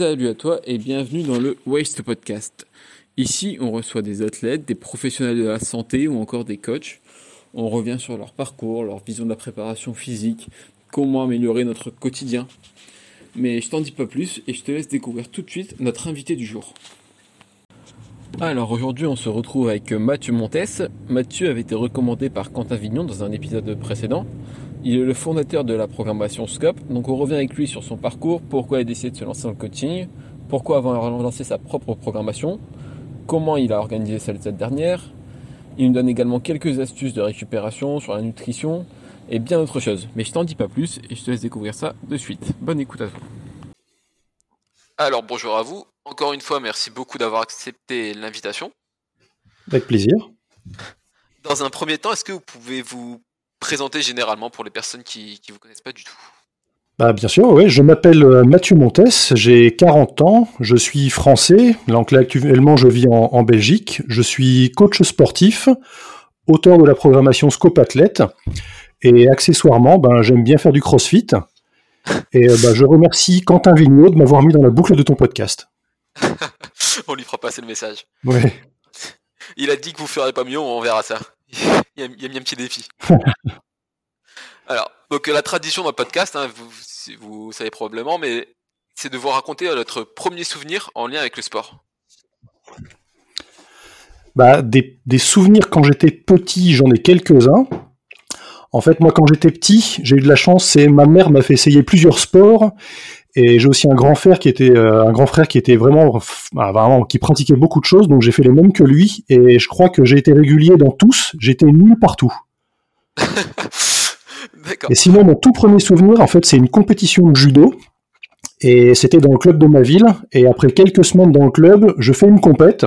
Salut à toi et bienvenue dans le Waste Podcast. Ici, on reçoit des athlètes, des professionnels de la santé ou encore des coachs. On revient sur leur parcours, leur vision de la préparation physique, comment améliorer notre quotidien. Mais je t'en dis pas plus et je te laisse découvrir tout de suite notre invité du jour. Alors aujourd'hui, on se retrouve avec Mathieu Montes. Mathieu avait été recommandé par Quentin Vignon dans un épisode précédent. Il est le fondateur de la programmation Scope, donc on revient avec lui sur son parcours, pourquoi il a décidé de se lancer dans le coaching, pourquoi avoir lancé sa propre programmation, comment il a organisé cette dernière? Il nous donne également quelques astuces de récupération sur la nutrition et bien d'autres choses. Mais je t'en dis pas plus et je te laisse découvrir ça de suite. Bonne écoute à toi. Alors bonjour à vous. Encore une fois, merci beaucoup d'avoir accepté l'invitation. Avec plaisir. Dans un premier temps, est-ce que vous pouvez vous présenter généralement pour les personnes qui ne vous connaissent pas du tout bah, bien sûr, oui. Je m'appelle euh, Mathieu Montes, j'ai 40 ans, je suis français, donc là actuellement je vis en, Belgique, je suis coach sportif, auteur de la programmation Scope Athlète, et accessoirement, ben, j'aime bien faire du crossfit. Et euh, ben, je remercie Quentin Vigneault de m'avoir mis dans la boucle de ton podcast. on lui fera passer le message. Ouais. Il a dit que vous ne ferez pas mieux, on verra ça. il, a, mis un petit défi. Alors, donc la tradition d'un podcast, hein, vous, vous savez probablement, mais c'est de vous raconter notre premier souvenir en lien avec le sport. Bah, des, souvenirs quand j'étais petit, j'en ai quelques-uns. En fait, moi, quand j'étais petit, j'ai eu de la chance, c'est ma mère m'a fait essayer plusieurs sports et j'ai aussi un grand frère qui était euh, un grand frère qui était vraiment, bah, vraiment qui pratiquait beaucoup de choses, donc j'ai fait les mêmes que lui et je crois que j'ai été régulier dans tous. J'étais nul partout. et sinon, mon tout premier souvenir, en fait, c'est une compétition de judo. Et c'était dans le club de ma ville. Et après quelques semaines dans le club, je fais une compète.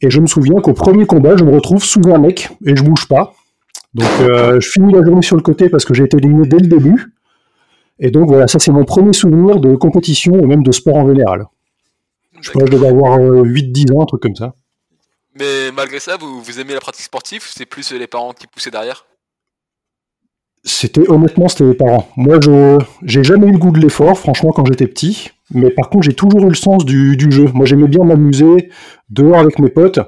Et je me souviens qu'au premier combat, je me retrouve sous un mec et je bouge pas. Donc euh, je finis la journée sur le côté parce que j'ai été éliminé dès le début. Et donc voilà, ça c'est mon premier souvenir de compétition ou même de sport en général. Je crois que je devais avoir 8-10 euh, ans, un truc comme ça. Mais malgré ça, vous, vous aimez la pratique sportive C'est plus les parents qui poussaient derrière? C'était honnêtement, c'était les parents. Moi, je j'ai jamais eu le goût de l'effort, franchement, quand j'étais petit. Mais par contre, j'ai toujours eu le sens du, du jeu. Moi, j'aimais bien m'amuser dehors avec mes potes.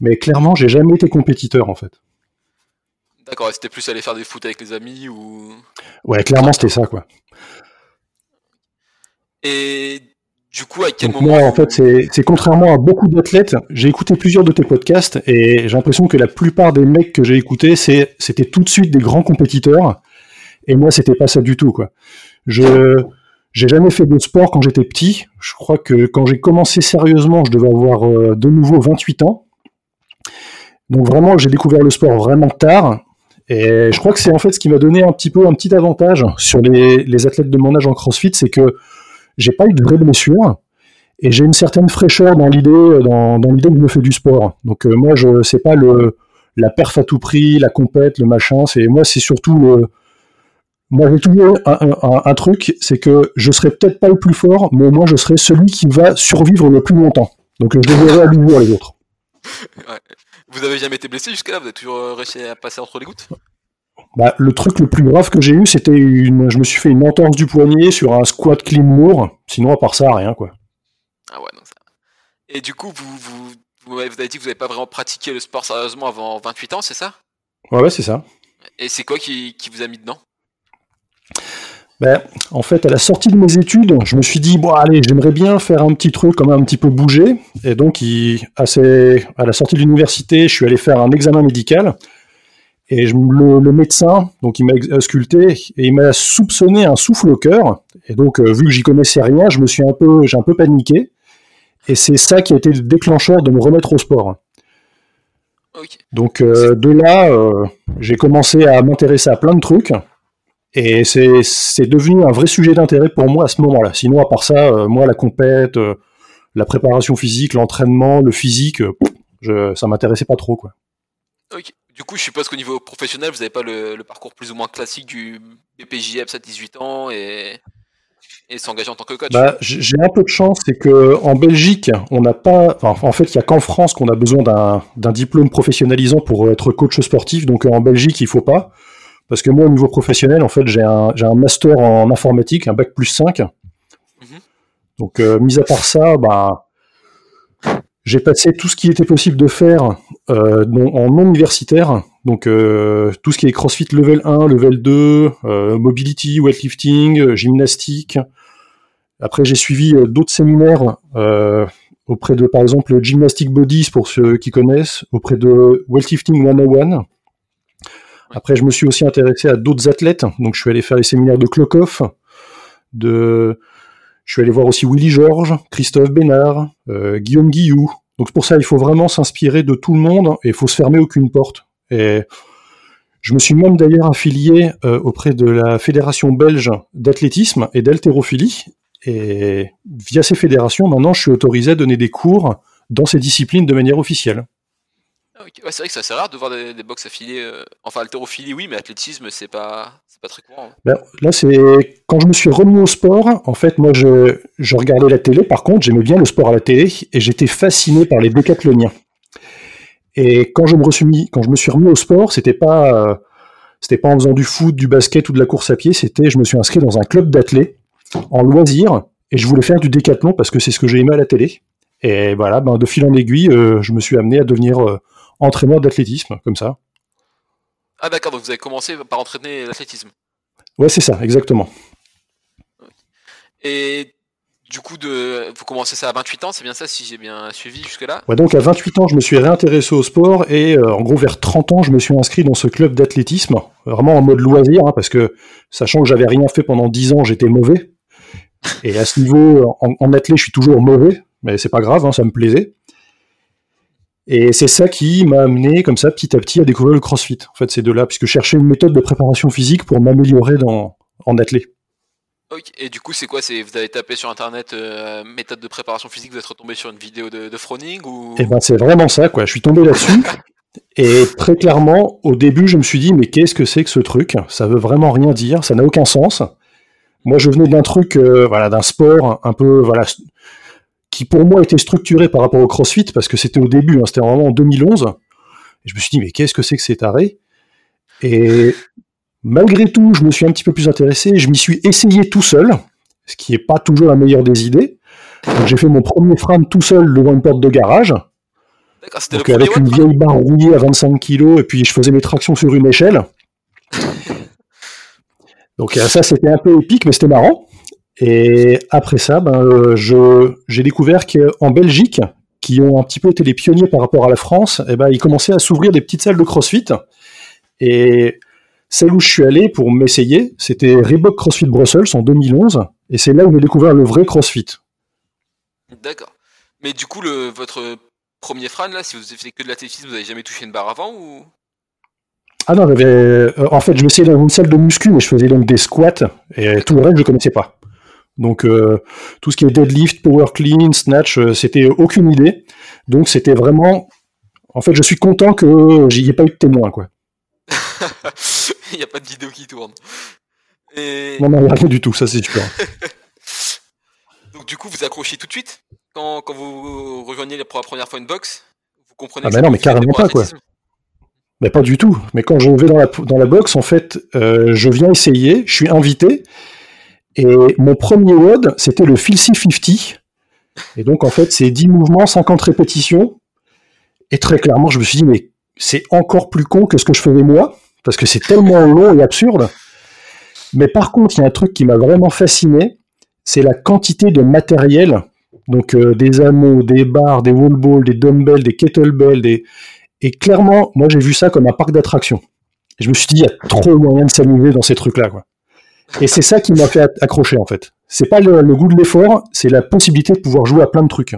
Mais clairement, j'ai jamais été compétiteur en fait. D'accord, c'était plus aller faire des foot avec les amis ou? Ouais, clairement, c'était ça, quoi. Et du coup, à quel moment. Moi, en fait, c'est contrairement à beaucoup d'athlètes, j'ai écouté plusieurs de tes podcasts et j'ai l'impression que la plupart des mecs que j'ai écoutés, c'était tout de suite des grands compétiteurs. Et moi, c'était pas ça du tout, quoi. Je. J'ai jamais fait de sport quand j'étais petit. Je crois que quand j'ai commencé sérieusement, je devais avoir euh, de nouveau 28 ans. Donc vraiment, j'ai découvert le sport vraiment tard. Et je crois que c'est en fait ce qui m'a donné un petit peu un petit avantage sur les, athlètes de mon âge en CrossFit, c'est que j'ai pas eu de vraies blessures et j'ai une certaine fraîcheur dans l'idée dans, l'idée que je me fais du sport. Donc euh, moi je sais pas le la perf à tout prix, la compète, le machin. C'est moi c'est surtout le moi j'ai toujours un, truc, c'est que je serai peut-être pas le plus fort, mais au moins je serai celui qui va survivre le plus longtemps. Donc je devrais à les autres. Vous avez jamais été blessé jusqu'à là Vous avez toujours euh, réussi à passer entre les gouttes? Bah, le truc le plus grave que j'ai eu, c'était une. Je me suis fait une entorse du poignet sur un squat clean. Sinon, à part ça, rien, quoi. Ah ouais, non, ça. Et du coup, vous, vous, vous avez dit que vous n'avez pas vraiment pratiqué le sport sérieusement avant 28 ans, c'est ça? Ouais, ouais, c'est ça. Et c'est quoi qui, qui vous a mis dedans? Ben, en fait, à la sortie de mes études, je me suis dit, bon, allez, j'aimerais bien faire un petit truc, comme un petit peu bouger. Et donc, à, la sortie de l'université, je suis allé faire un examen médical. Et le, médecin, donc il m'a sculpté et il m'a soupçonné un souffle au cœur. Et donc, euh, vu que j'y connaissais rien, je me suis un peu, j'ai un peu paniqué. Et c'est ça qui a été le déclencheur de me remettre au sport. Donc, euh, de là, euh, j'ai commencé à m'intéresser à plein de trucs. Et c'est devenu un vrai sujet d'intérêt pour moi à ce moment-là. Sinon, à part ça, euh, moi, la compète, euh, la préparation physique, l'entraînement, le physique, euh, je, ça m'intéressait pas trop. Quoi. Du coup, je suppose qu'au niveau professionnel, vous n'avez pas le, parcours plus ou moins classique du BPJF à 18 ans et, et s'engager en tant que coach. Bah, J'ai un peu de chance, c'est qu'en Belgique, on n'a pas. en fait, il n'y a qu'en France qu'on a besoin d'un diplôme professionnalisant pour être coach sportif. Donc en Belgique, il faut pas. Parce que moi, au niveau professionnel, en fait, j'ai un, un, master en informatique, un bac plus 5. Mhm. Donc, euh, mis à part ça, bah, j'ai passé tout ce qui était possible de faire euh, en non universitaire. Donc, euh, tout ce qui est CrossFit level 1, level 2, euh, mobility, weightlifting, gymnastique. Après, j'ai suivi d'autres séminaires auprès de, par exemple, Gymnastic Bodies, pour ceux qui connaissent, auprès de Weightlifting 101. Après, je me suis aussi intéressé à d'autres athlètes. Donc, je suis allé faire les séminaires de Klokov, de je suis allé voir aussi Willy Georges, Christophe Bénard, euh, Guillaume Guillou. Donc pour ça, il faut vraiment s'inspirer de tout le monde et il faut se fermer aucune porte. Et je me suis même d'ailleurs affilié euh, auprès de la Fédération belge d'athlétisme et d'haltérophilie. Et via ces fédérations, maintenant, je suis autorisé à donner des cours dans ces disciplines de manière officielle. Ah, c'est vrai que c'est rare de voir des, box affiliés. Euh, enfin, haltérophilie, oui, mais athlétisme, c'est pas, pas très courant. Hein. Ben, là, c'est quand je me suis remis au sport. En fait, moi, je, je regardais la télé. Par contre, j'aimais bien le sport à la télé et j'étais fasciné par les décathloniens. Et quand je me suis quand je me suis remis au sport, c'était pas, euh, c'était pas en faisant du foot, du basket ou de la course à pied. C'était, je me suis inscrit dans un club d'athlètes en loisir et je voulais faire du décathlon parce que c'est ce que j'ai aimé à la télé. Et voilà, ben, de fil en aiguille, euh, je me suis amené à devenir entraîneur d'athlétisme, comme ça. Ah d'accord, donc vous avez commencé par entraîner l'athlétisme. Ouais, c'est ça, exactement. Et du coup, de... vous commencez ça à 28 ans, c'est bien ça, si j'ai bien suivi jusque-là? Ouais, donc à 28 ans, je me suis réintéressé au sport et euh, en gros, vers 30 ans, je me suis inscrit dans ce club d'athlétisme, vraiment en mode loisir, hein, parce que sachant que j'avais rien fait pendant 10 ans, j'étais mauvais. Et à ce niveau, en, en athlète, je suis toujours mauvais, mais c'est pas grave, hein, ça me plaisait. Et c'est ça qui m'a amené, comme ça, petit à petit, à découvrir le CrossFit. En fait, c'est de là, puisque je cherchais une méthode de préparation physique pour m'améliorer dans, en athlète. Ok, et du coup, c'est quoi? Vous avez tapé sur internet euh, méthode de préparation physique, vous êtes retombé sur une vidéo de, de Froning ou... Eh ben, c'est vraiment ça, quoi. Je suis tombé là-dessus. et très clairement, au début, je me suis dit, mais qu'est-ce que c'est que ce truc? Ça veut vraiment rien dire, ça n'a aucun sens. Moi, je venais d'un truc, euh, voilà, d'un sport un peu, voilà, qui pour moi était structuré par rapport au CrossFit, parce que c'était au début, hein, c'était vraiment en 2011. Et je me suis dit, mais qu'est-ce que c'est que cet arrêt? Et malgré tout, je me suis un petit peu plus intéressé, je m'y suis essayé tout seul, ce qui n'est pas toujours la meilleure des idées. J'ai fait mon premier frame tout seul devant une porte de garage. Donc avec une vieille barre rouillée à 25 kg, et puis je faisais mes tractions sur une échelle. Donc ça, c'était un peu épique, mais c'était marrant. Et après ça, ben, euh, j'ai découvert qu'en Belgique, qui ont un petit peu été les pionniers par rapport à la France, eh ben, ils commençaient à s'ouvrir des petites salles de CrossFit. Et celle où je suis allé pour m'essayer, c'était Reebok CrossFit Brussels en 2011. Et c'est là où j'ai découvert le vrai CrossFit. D'accord. Mais du coup, le, votre premier frane, là, si vous avez fait que de l'athlétisme, vous n'avez jamais touché une barre avant ou? Ah non, j'avais. Euh, en fait, je me suis dans une salle de muscu, mais je faisais donc des squats et tout le reste, je ne connaissais pas. Donc euh, tout ce qui est deadlift, power clean, snatch, euh, c'était aucune idée. Donc c'était vraiment. En fait, je suis content que j'y ai pas eu de témoin, quoi. il n'y a pas de vidéo qui tourne. Non, non, il n'y a rien du tout, ça c'est sûr. Donc du coup, vous accrochez tout de suite quand, quand vous rejoignez pour la première fois une box Vous comprenez Ah bah non, mais carrément pas, quoi. Mais pas du tout. Mais quand je vais dans la, dans la box, en fait, euh, je viens essayer, je suis invité, et mon premier WOD, c'était le Phil 50. Et donc, en fait, c'est 10 mouvements, 50 répétitions. Et très clairement, je me suis dit, mais c'est encore plus con que ce que je faisais moi, parce que c'est tellement long et absurde. Mais par contre, il y a un truc qui m'a vraiment fasciné, c'est la quantité de matériel. Donc, euh, des anneaux, des barres, des wall balls, des dumbbells, des kettlebells. Et clairement, moi, j'ai vu ça comme un parc d'attractions. Je me suis dit, il y a trop moyen de s'amuser dans ces trucs-là, quoi. Et c'est ça qui m'a fait accrocher en fait. C'est pas le, goût de l'effort, c'est la possibilité de pouvoir jouer à plein de trucs.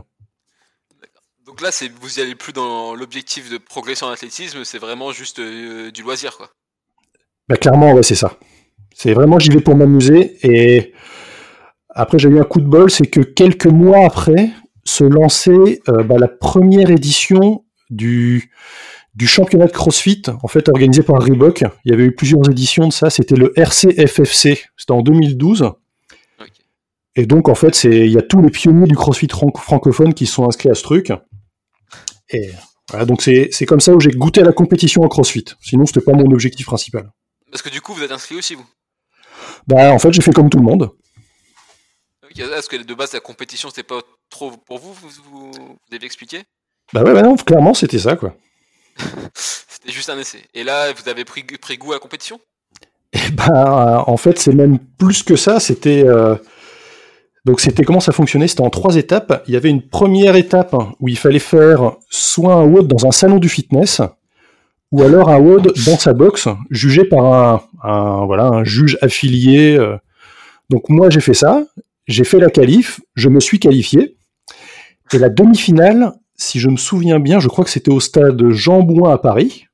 Donc là, c'est vous y allez plus dans l'objectif de progression en athlétisme, c'est vraiment juste euh, du loisir quoi. Bah clairement, ouais, c'est ça. C'est vraiment j'y vais pour m'amuser et après j'ai eu un coup de bol, c'est que quelques mois après se lançait euh, bah, la première édition du du championnat de CrossFit, en fait organisé par Reebok. Il y avait eu plusieurs éditions de ça. C'était le RCFFC. C'était en 2012. Et donc en fait, c'est il y a tous les pionniers du CrossFit francophone qui sont inscrits à ce truc. Et voilà, donc c'est comme ça où j'ai goûté à la compétition en CrossFit. Sinon, c'était pas mon objectif principal. Parce que du coup, vous êtes inscrit aussi vous? Bah en fait, j'ai fait comme tout le monde. Est-ce que de base la compétition c'était pas trop pour vous? Vous, vous, vous avez expliqué? Bah ouais, bah non, clairement c'était ça quoi. c'était juste un essai. Et là, vous avez pris, goût à la compétition? Eh ben, en fait, c'est même plus que ça. C'était euh, donc c'était comment ça fonctionnait? C'était en trois étapes. Il y avait une première étape où il fallait faire soit un WOD dans un salon du fitness, ou alors un WOD dans sa box, jugé par un, un voilà un juge affilié. euh. Donc moi j'ai fait ça. J'ai fait la qualif. Je me suis qualifié. Et la demi-finale, si je me souviens bien, je crois que c'était au stade Jean Bouin à Paris.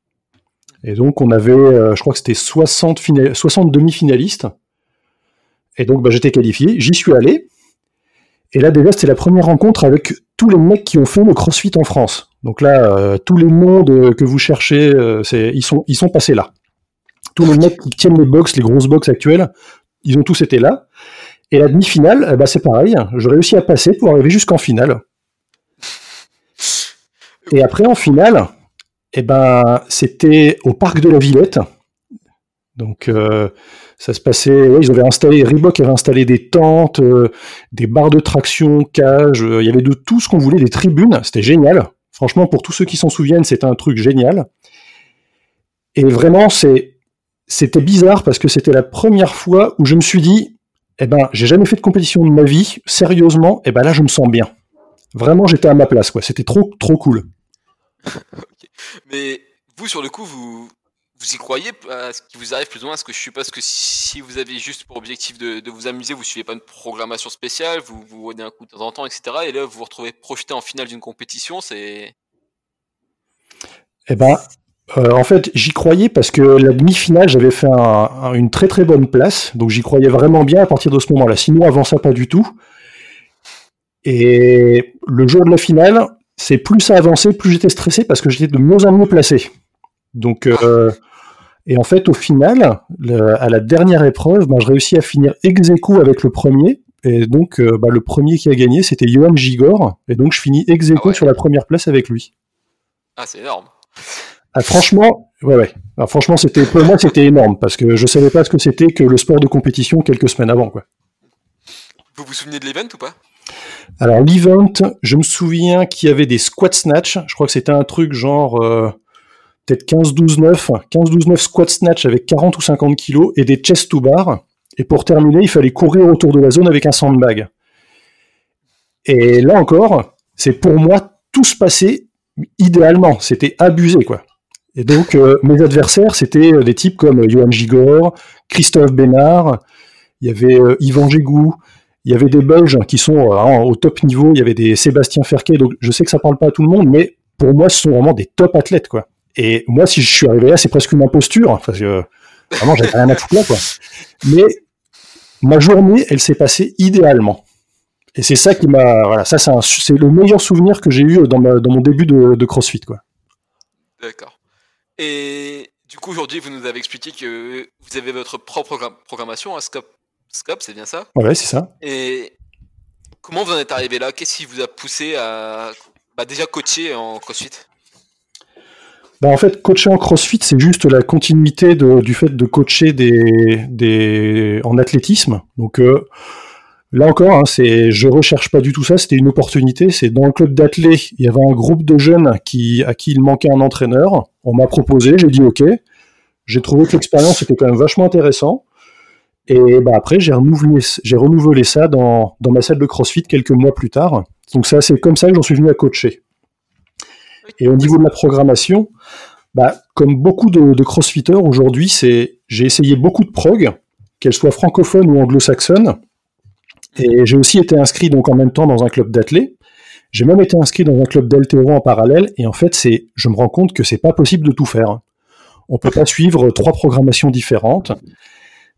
Et donc, on avait, euh, je crois que c'était 60, fina- 60 demi-finalistes. Et donc, bah, j'étais qualifié. J'y suis allé. Et là, déjà, c'était la première rencontre avec tous les mecs qui ont fait le CrossFit en France. Donc là, euh, tous les mondes que vous cherchez, euh, ils, sont, passés là. Tous les mecs qui tiennent les box, les grosses box actuelles, ils ont tous été là. Et la demi-finale, eh ben, c'est pareil. Je réussis à passer pour arriver jusqu'en finale. Et après, en finale, eh ben, c'était au parc de la Villette. Donc, euh, ça se passait. ils avaient installé, Reebok avait installé des tentes, euh, des barres de traction, cages. euh, il y avait de tout ce qu'on voulait, des tribunes. C'était génial. Franchement, pour tous ceux qui s'en souviennent, c'était un truc génial. Et vraiment, c'était bizarre parce que c'était la première fois où je me suis dit, eh ben, j'ai jamais fait de compétition de ma vie. Sérieusement, eh ben là, je me sens bien. Vraiment, j'étais à ma place, quoi. C'était trop, trop cool. Mais vous, sur le coup, vous, vous y croyez à ce qui vous arrive plus ou moins Parce que je suppose que si vous avez juste pour objectif de, vous amuser, vous suivez pas une programmation spéciale, vous vous voyez un coup de temps en temps, etc. Et là, vous vous retrouvez projeté en finale d'une compétition, c'est. Eh ben, euh, en fait, j'y croyais parce que la demi-finale, j'avais fait un- un- une très très bonne place, donc j'y croyais vraiment bien à partir de ce moment-là. Sinon, avant ça, pas du tout. Et le jour de la finale, c'est plus ça avançait, plus j'étais stressé parce que j'étais de mieux en mieux placé. Donc, euh, et en fait, au final, le- à la dernière épreuve, ben, je réussis à finir ex aequo avec le premier. Et donc, euh, bah, le premier qui a gagné, c'était Johan Gigor. Et donc, je finis ex aequo Ah ouais. sur la première place avec lui. Ah, c'est énorme. Ah, franchement, ouais, ouais. Alors, franchement, c'était pour moi, c'était énorme parce que je savais pas ce que c'était que le sport de compétition quelques semaines avant, quoi. Vous vous souvenez de l'event ou pas? Alors l'event, je me souviens qu'il y avait des squat snatch. Je crois que c'était un truc genre euh, peut-être 15-12-9, 15-12-9 squat snatch avec 40 ou 50 kilos et des chest to bar. Et pour terminer, il fallait courir autour de la zone avec un sandbag. Et là encore, c'est pour moi tout se passait idéalement. C'était abusé, quoi. Et donc, euh, mes adversaires, c'était euh, des types comme Johan Gigor, Christophe Bénard, il y avait Yvan Gégou, il y avait des Belges qui sont euh, au top niveau, il y avait des Sébastien Ferquet, donc je sais que ça parle pas à tout le monde, mais pour moi, ce sont vraiment des top athlètes, quoi. Et moi, si je suis arrivé là, c'est presque une imposture, parce que vraiment, j'avais rien à foutre là, quoi. Mais ma journée, elle s'est passée idéalement. Et c'est ça qui m'a, voilà, ça, c'est le meilleur souvenir que j'ai eu dans, mon début de, CrossFit, quoi. D'accord. Et du coup, aujourd'hui, vous nous avez expliqué que vous avez votre propre programmation à Scope. Scope, c'est bien ça Ouais, c'est ça. Et comment vous en êtes arrivé là? Qu'est-ce qui vous a poussé à bah, déjà coacher en CrossFit? Bah, en fait, coacher en CrossFit, c'est juste la continuité de- du fait de coacher des, des, en athlétisme. Donc euh, là encore, hein, c'est, je recherche pas du tout ça. C'était une opportunité. C'est dans le club d'athlètes, il y avait un groupe de jeunes qui, à qui il manquait un entraîneur. On m'a proposé, j'ai dit OK. J'ai trouvé que l'expérience était quand même vachement intéressant. Et bah après, j'ai renouvelé, j'ai renouvelé ça dans, dans ma salle de CrossFit quelques mois plus tard. Donc ça, c'est comme ça que j'en suis venu à coacher. Et au niveau de la programmation, bah, comme beaucoup de, de crossfitters aujourd'hui, c'est j'ai essayé beaucoup de prog, qu'elles soient francophones ou anglo-saxonnes. Et j'ai aussi été inscrit donc en même temps dans un club d'athlètes. J'ai même été inscrit dans un club d'altéro en parallèle. Et en fait, c'est, je me rends compte que c'est pas possible de tout faire. On peut pas suivre trois programmations différentes.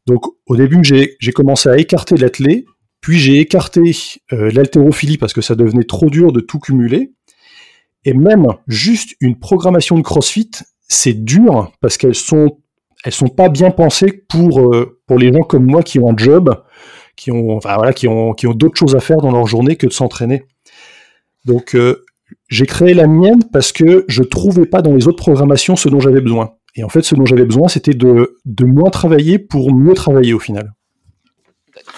Donc au début, j'ai commencé à écarter l'athlète, puis j'ai écarté euh, l'haltérophilie parce que ça devenait trop dur de tout cumuler. Et même juste une programmation de CrossFit, c'est dur parce qu'elles sont sont pas bien pensées pour euh, pour les gens comme moi qui ont un job, qui ont enfin voilà, qui ont qui ont d'autres choses à faire dans leur journée que de s'entraîner. Donc euh, j'ai créé la mienne parce que je trouvais pas dans les autres programmations ce dont j'avais besoin. Et en fait, ce dont j'avais besoin, c'était de de moins travailler pour mieux travailler au final.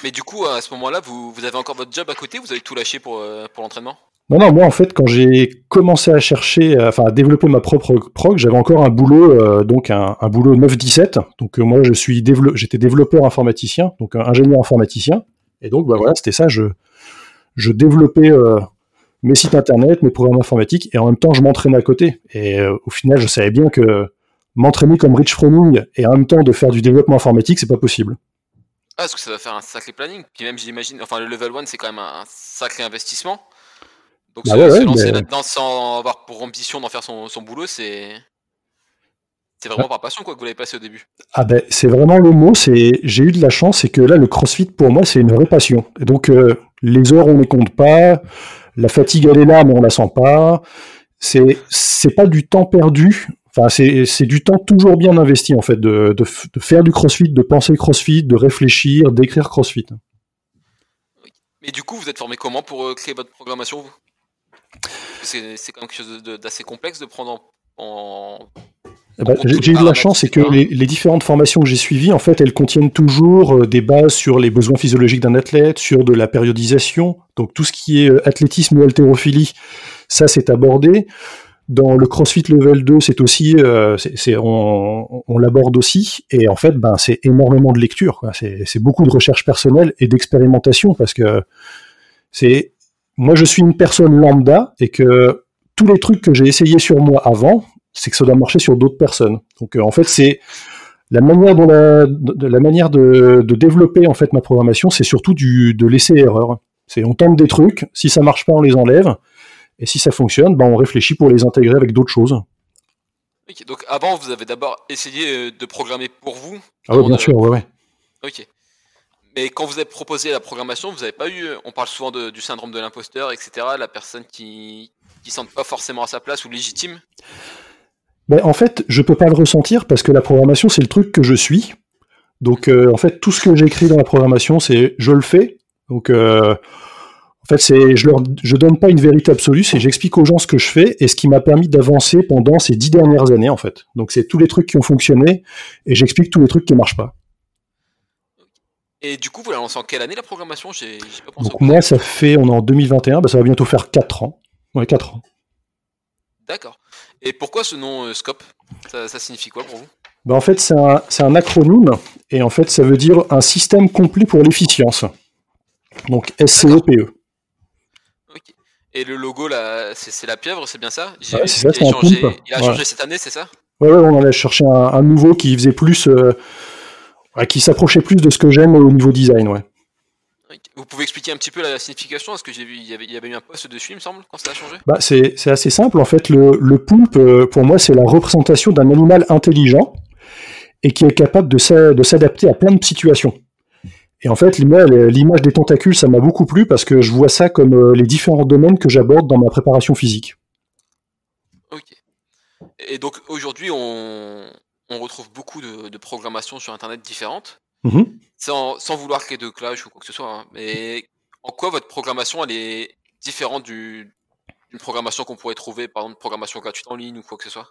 Mais du coup, à ce moment-là, vous, vous avez encore votre job à côté Vous avez tout lâché pour, euh, pour l'entraînement? Non, non, moi en fait, quand j'ai commencé à chercher, enfin à développer ma propre prog, j'avais encore un boulot, euh, donc un, un boulot 9-17. Donc euh, moi, je suis j'étais développeur informaticien, donc ingénieur informaticien. Et donc, bah voilà, c'était ça. Je, je développais mes sites internet, mes programmes informatiques, et en même temps, je m'entraînais à côté. Et au final, je savais bien que m'entraîner comme Rich Froning et en même temps de faire du développement informatique, c'est pas possible. Ah, parce que ça va faire un sacré planning. Puis même, j'imagine, enfin, le level 1, c'est quand même un sacré investissement. Donc, Bah se, ouais, se lancer mais- là-dedans sans avoir pour ambition d'en faire son, son boulot, c'est. C'est vraiment par passion, quoi, que vous l'avez passé au début. Ah ben c'est vraiment le mot. C'est j'ai eu de la chance, c'est que là le CrossFit pour moi c'est une vraie passion. Et donc euh, les heures on les compte pas, la fatigue elle est là mais on la sent pas. C'est c'est pas du temps perdu. Enfin c'est du temps toujours bien investi en fait de, de, f- de faire du CrossFit, de penser CrossFit, de réfléchir, d'écrire CrossFit. Mais du coup, vous êtes formé comment pour euh, créer votre programmation, vous? C'est quand même quelque chose d'assez complexe de prendre en. en- Eh ben, j'ai eu de la chance, c'est que les différentes formations que j'ai suivies, en fait, elles contiennent toujours euh, des bases sur les besoins physiologiques d'un athlète, sur de la périodisation, donc tout ce qui est euh, athlétisme ou haltérophilie, ça c'est abordé. Dans le CrossFit Level 2, c'est aussi, euh, on, l'aborde aussi, et en fait, ben, c'est énormément de lecture. C'est beaucoup de recherche personnelle et d'expérimentation, parce que c'est, moi je suis une personne lambda, et que tous les trucs que j'ai essayés sur moi avant, c'est que ça doit marcher sur d'autres personnes. Donc euh, en fait, c'est la manière de, développer en fait ma programmation, c'est surtout de laisser erreur. C'est on tente des trucs, si ça marche pas, on les enlève, et si ça fonctionne, ben on réfléchit pour les intégrer avec d'autres choses. Donc avant, vous avez d'abord essayé euh, de programmer pour vous. Ah avant bien de- sûr, ouais, ouais. Ok. Mais quand vous avez proposé la programmation, vous n'avez pas eu. On parle souvent de- du syndrome de l'imposteur, etc. La personne qui qui sent pas forcément à sa place ou légitime? Ben, en fait, je peux pas le ressentir parce que la programmation, c'est le truc que je suis. Donc, euh, en fait, tout ce que j'écris dans la programmation, c'est je le fais. Donc, euh, en fait, c'est je leur je donne pas une vérité absolue, c'est j'explique aux gens ce que je fais et ce qui m'a permis d'avancer pendant ces dix dernières années, en fait. Donc, c'est tous les trucs qui ont fonctionné et j'explique tous les trucs qui marchent pas. Et du coup, vous la lancez en quelle année la programmation? J'ai j'ai pas pensé. Donc, au moi, ça fait, on est en 2021, ben, ça va bientôt faire 4 ans. Ouais, 4 ans. D'accord. Et pourquoi ce nom euh, Scope? Ça, ça signifie quoi pour vous? Ben, en fait, c'est un, c'est un acronyme et en fait, ça veut dire un système complet pour l'efficience. Donc, SCOPE. Et le logo là, c'est la pieuvre, c'est bien ça? Ouais, vu c'est ça, un changé, poulpe. il a Ouais. changé cette année, c'est ça? Ouais, ouais, on en a cherché un, un nouveau qui faisait plus, euh, qui s'approchait plus de ce que j'aime au niveau design, ouais. Vous pouvez expliquer un petit peu la signification? Parce que j'ai vu, il y, avait, il y avait eu un post dessus, il me semble, quand ça a changé. Bah, c'est, assez simple, en fait, le, le poulpe, euh, pour moi, c'est la représentation d'un animal intelligent et qui est capable de s'adapter à plein de situations. Et en fait, l'image des tentacules, ça m'a beaucoup plu parce que je vois ça comme euh, les différents domaines que j'aborde dans ma préparation physique. Ok. Et donc aujourd'hui, on, on retrouve beaucoup de, de programmations sur Internet différentes, Mhm. sans, sans vouloir créer de clash ou quoi que ce soit. hein. Mais en quoi votre programmation, elle est différente du- d'une programmation qu'on pourrait trouver, par exemple, programmation gratuite en ligne ou quoi que ce soit?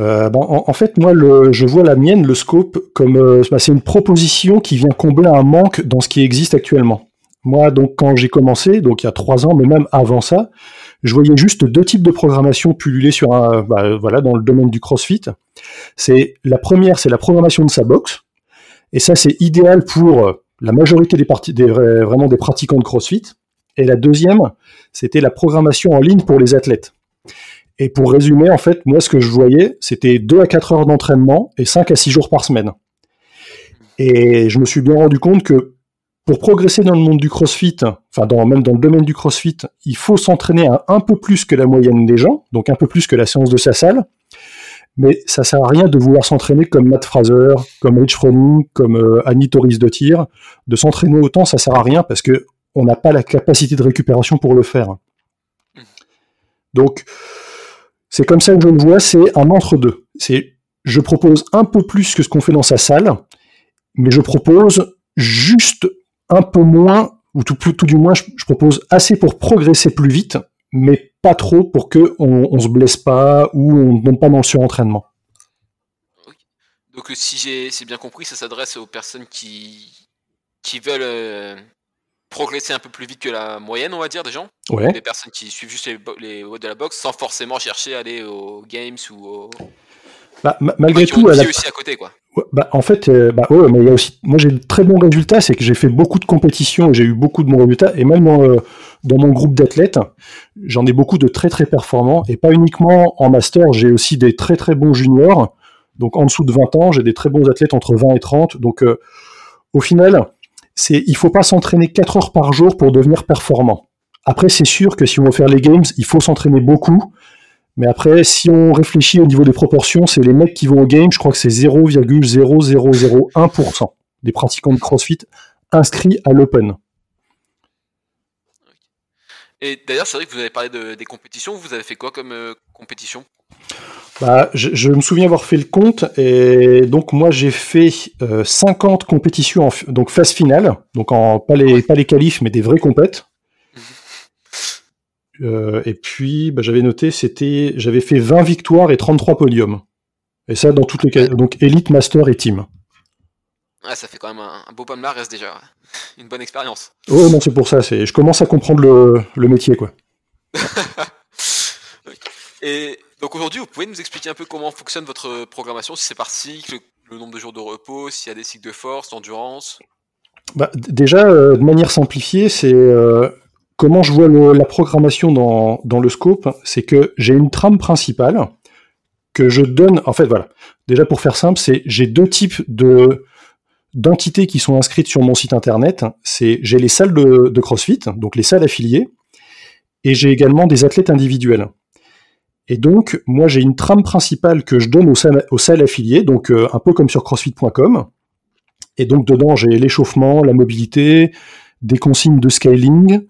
Euh, en, fait, moi, je vois la mienne, le scope, comme euh, bah, c'est une proposition qui vient combler un manque dans ce qui existe actuellement. Moi, donc, quand j'ai commencé, donc il y a trois ans, mais même avant ça, je voyais juste deux types de programmation pulluler sur un, bah, voilà, dans le domaine du CrossFit. C'est la première, c'est la programmation de sa box, et ça, c'est idéal pour euh, la majorité des, vraiment des pratiquants de CrossFit. Et la deuxième, c'était la programmation en ligne pour les athlètes. Et pour résumer, en fait, moi, ce que je voyais, c'était 2 à 4 heures d'entraînement et 5 à 6 jours par semaine. Et je me suis bien rendu compte que pour progresser dans le monde du crossfit, enfin, dans, même dans le domaine du crossfit, il faut s'entraîner un, un peu plus que la moyenne des gens, donc un peu plus que la séance de sa salle. Mais ça sert à rien de vouloir s'entraîner comme Matt Fraser, comme Rich Froning, comme euh, Annie Torres de tir. De s'entraîner autant, ça sert à rien parce que on n'a pas la capacité de récupération pour le faire. Donc, c'est comme ça que je le vois, c'est un entre-deux. C'est je propose un peu plus que ce qu'on fait dans sa salle, mais je propose juste un peu moins, ou tout, du moins, je, propose assez pour progresser plus vite, mais pas trop pour que on, se blesse pas ou on ne tombe pas dans le surentraînement. Donc euh, si j'ai bien compris, ça s'adresse aux personnes qui qui veulent progresser un peu plus vite que la moyenne, on va dire, des gens. Ouais. Des personnes qui suivent juste les, les de la boxe sans forcément chercher à aller aux games ou aux. Bah, malgré tout, elle a... aussi à côté, quoi. bah, en fait, euh, bah, ouais, mais il y a aussi. Moi, j'ai de très bons résultats, c'est que j'ai fait beaucoup de compétitions, j'ai eu beaucoup de bons résultats, et même dans, euh, dans mon groupe d'athlètes, j'en ai beaucoup de très très performants, et pas uniquement en master, j'ai aussi des très très bons juniors, donc en dessous de 20 ans, j'ai des très bons athlètes entre 20 et 30, donc euh, au final, c'est il faut pas s'entraîner 4 heures par jour pour devenir performant. Après, c'est sûr que si on veut faire les games, il faut s'entraîner beaucoup. Mais après, si on réfléchit au niveau des proportions, c'est les mecs qui vont au game, je crois que c'est 0,0001% des pratiquants de CrossFit inscrits à l'Open. Et d'ailleurs, c'est vrai que vous avez parlé de, des compétitions. Vous avez fait quoi comme euh, compétition? Bah, je, me souviens avoir fait le compte et donc moi j'ai fait 50 euh, compétitions en donc phase finale, donc en pas les pas les qualifs mais des vraies compètes. Euh, et puis bah, j'avais noté c'était j'avais fait 20 victoires et 33 podiums. Et ça dans toutes les donc élite, master et team. Ouais, ça fait quand même un, beau palmarès déjà, une bonne expérience. Oh non, c'est pour ça, c'est je commence à comprendre le, le métier quoi. et donc aujourd'hui, vous pouvez nous expliquer un peu comment fonctionne votre programmation, si c'est par cycle, le nombre de jours de repos, s'il y a des cycles de force, d'endurance? Bah, Déjà, euh, de manière simplifiée, c'est euh, comment je vois la programmation dans, dans le scope, c'est que j'ai une trame principale que je donne. En fait, voilà. Déjà pour faire simple, c'est j'ai deux types de d'entités qui sont inscrites sur mon site internet. C'est j'ai les salles de, de CrossFit, donc les salles affiliées, et j'ai également des athlètes individuels. Et donc, moi, j'ai une trame principale que je donne aux salles, affiliées, donc euh, un peu comme sur crossfit.com. Et donc, dedans, j'ai l'échauffement, la mobilité, des consignes de scaling,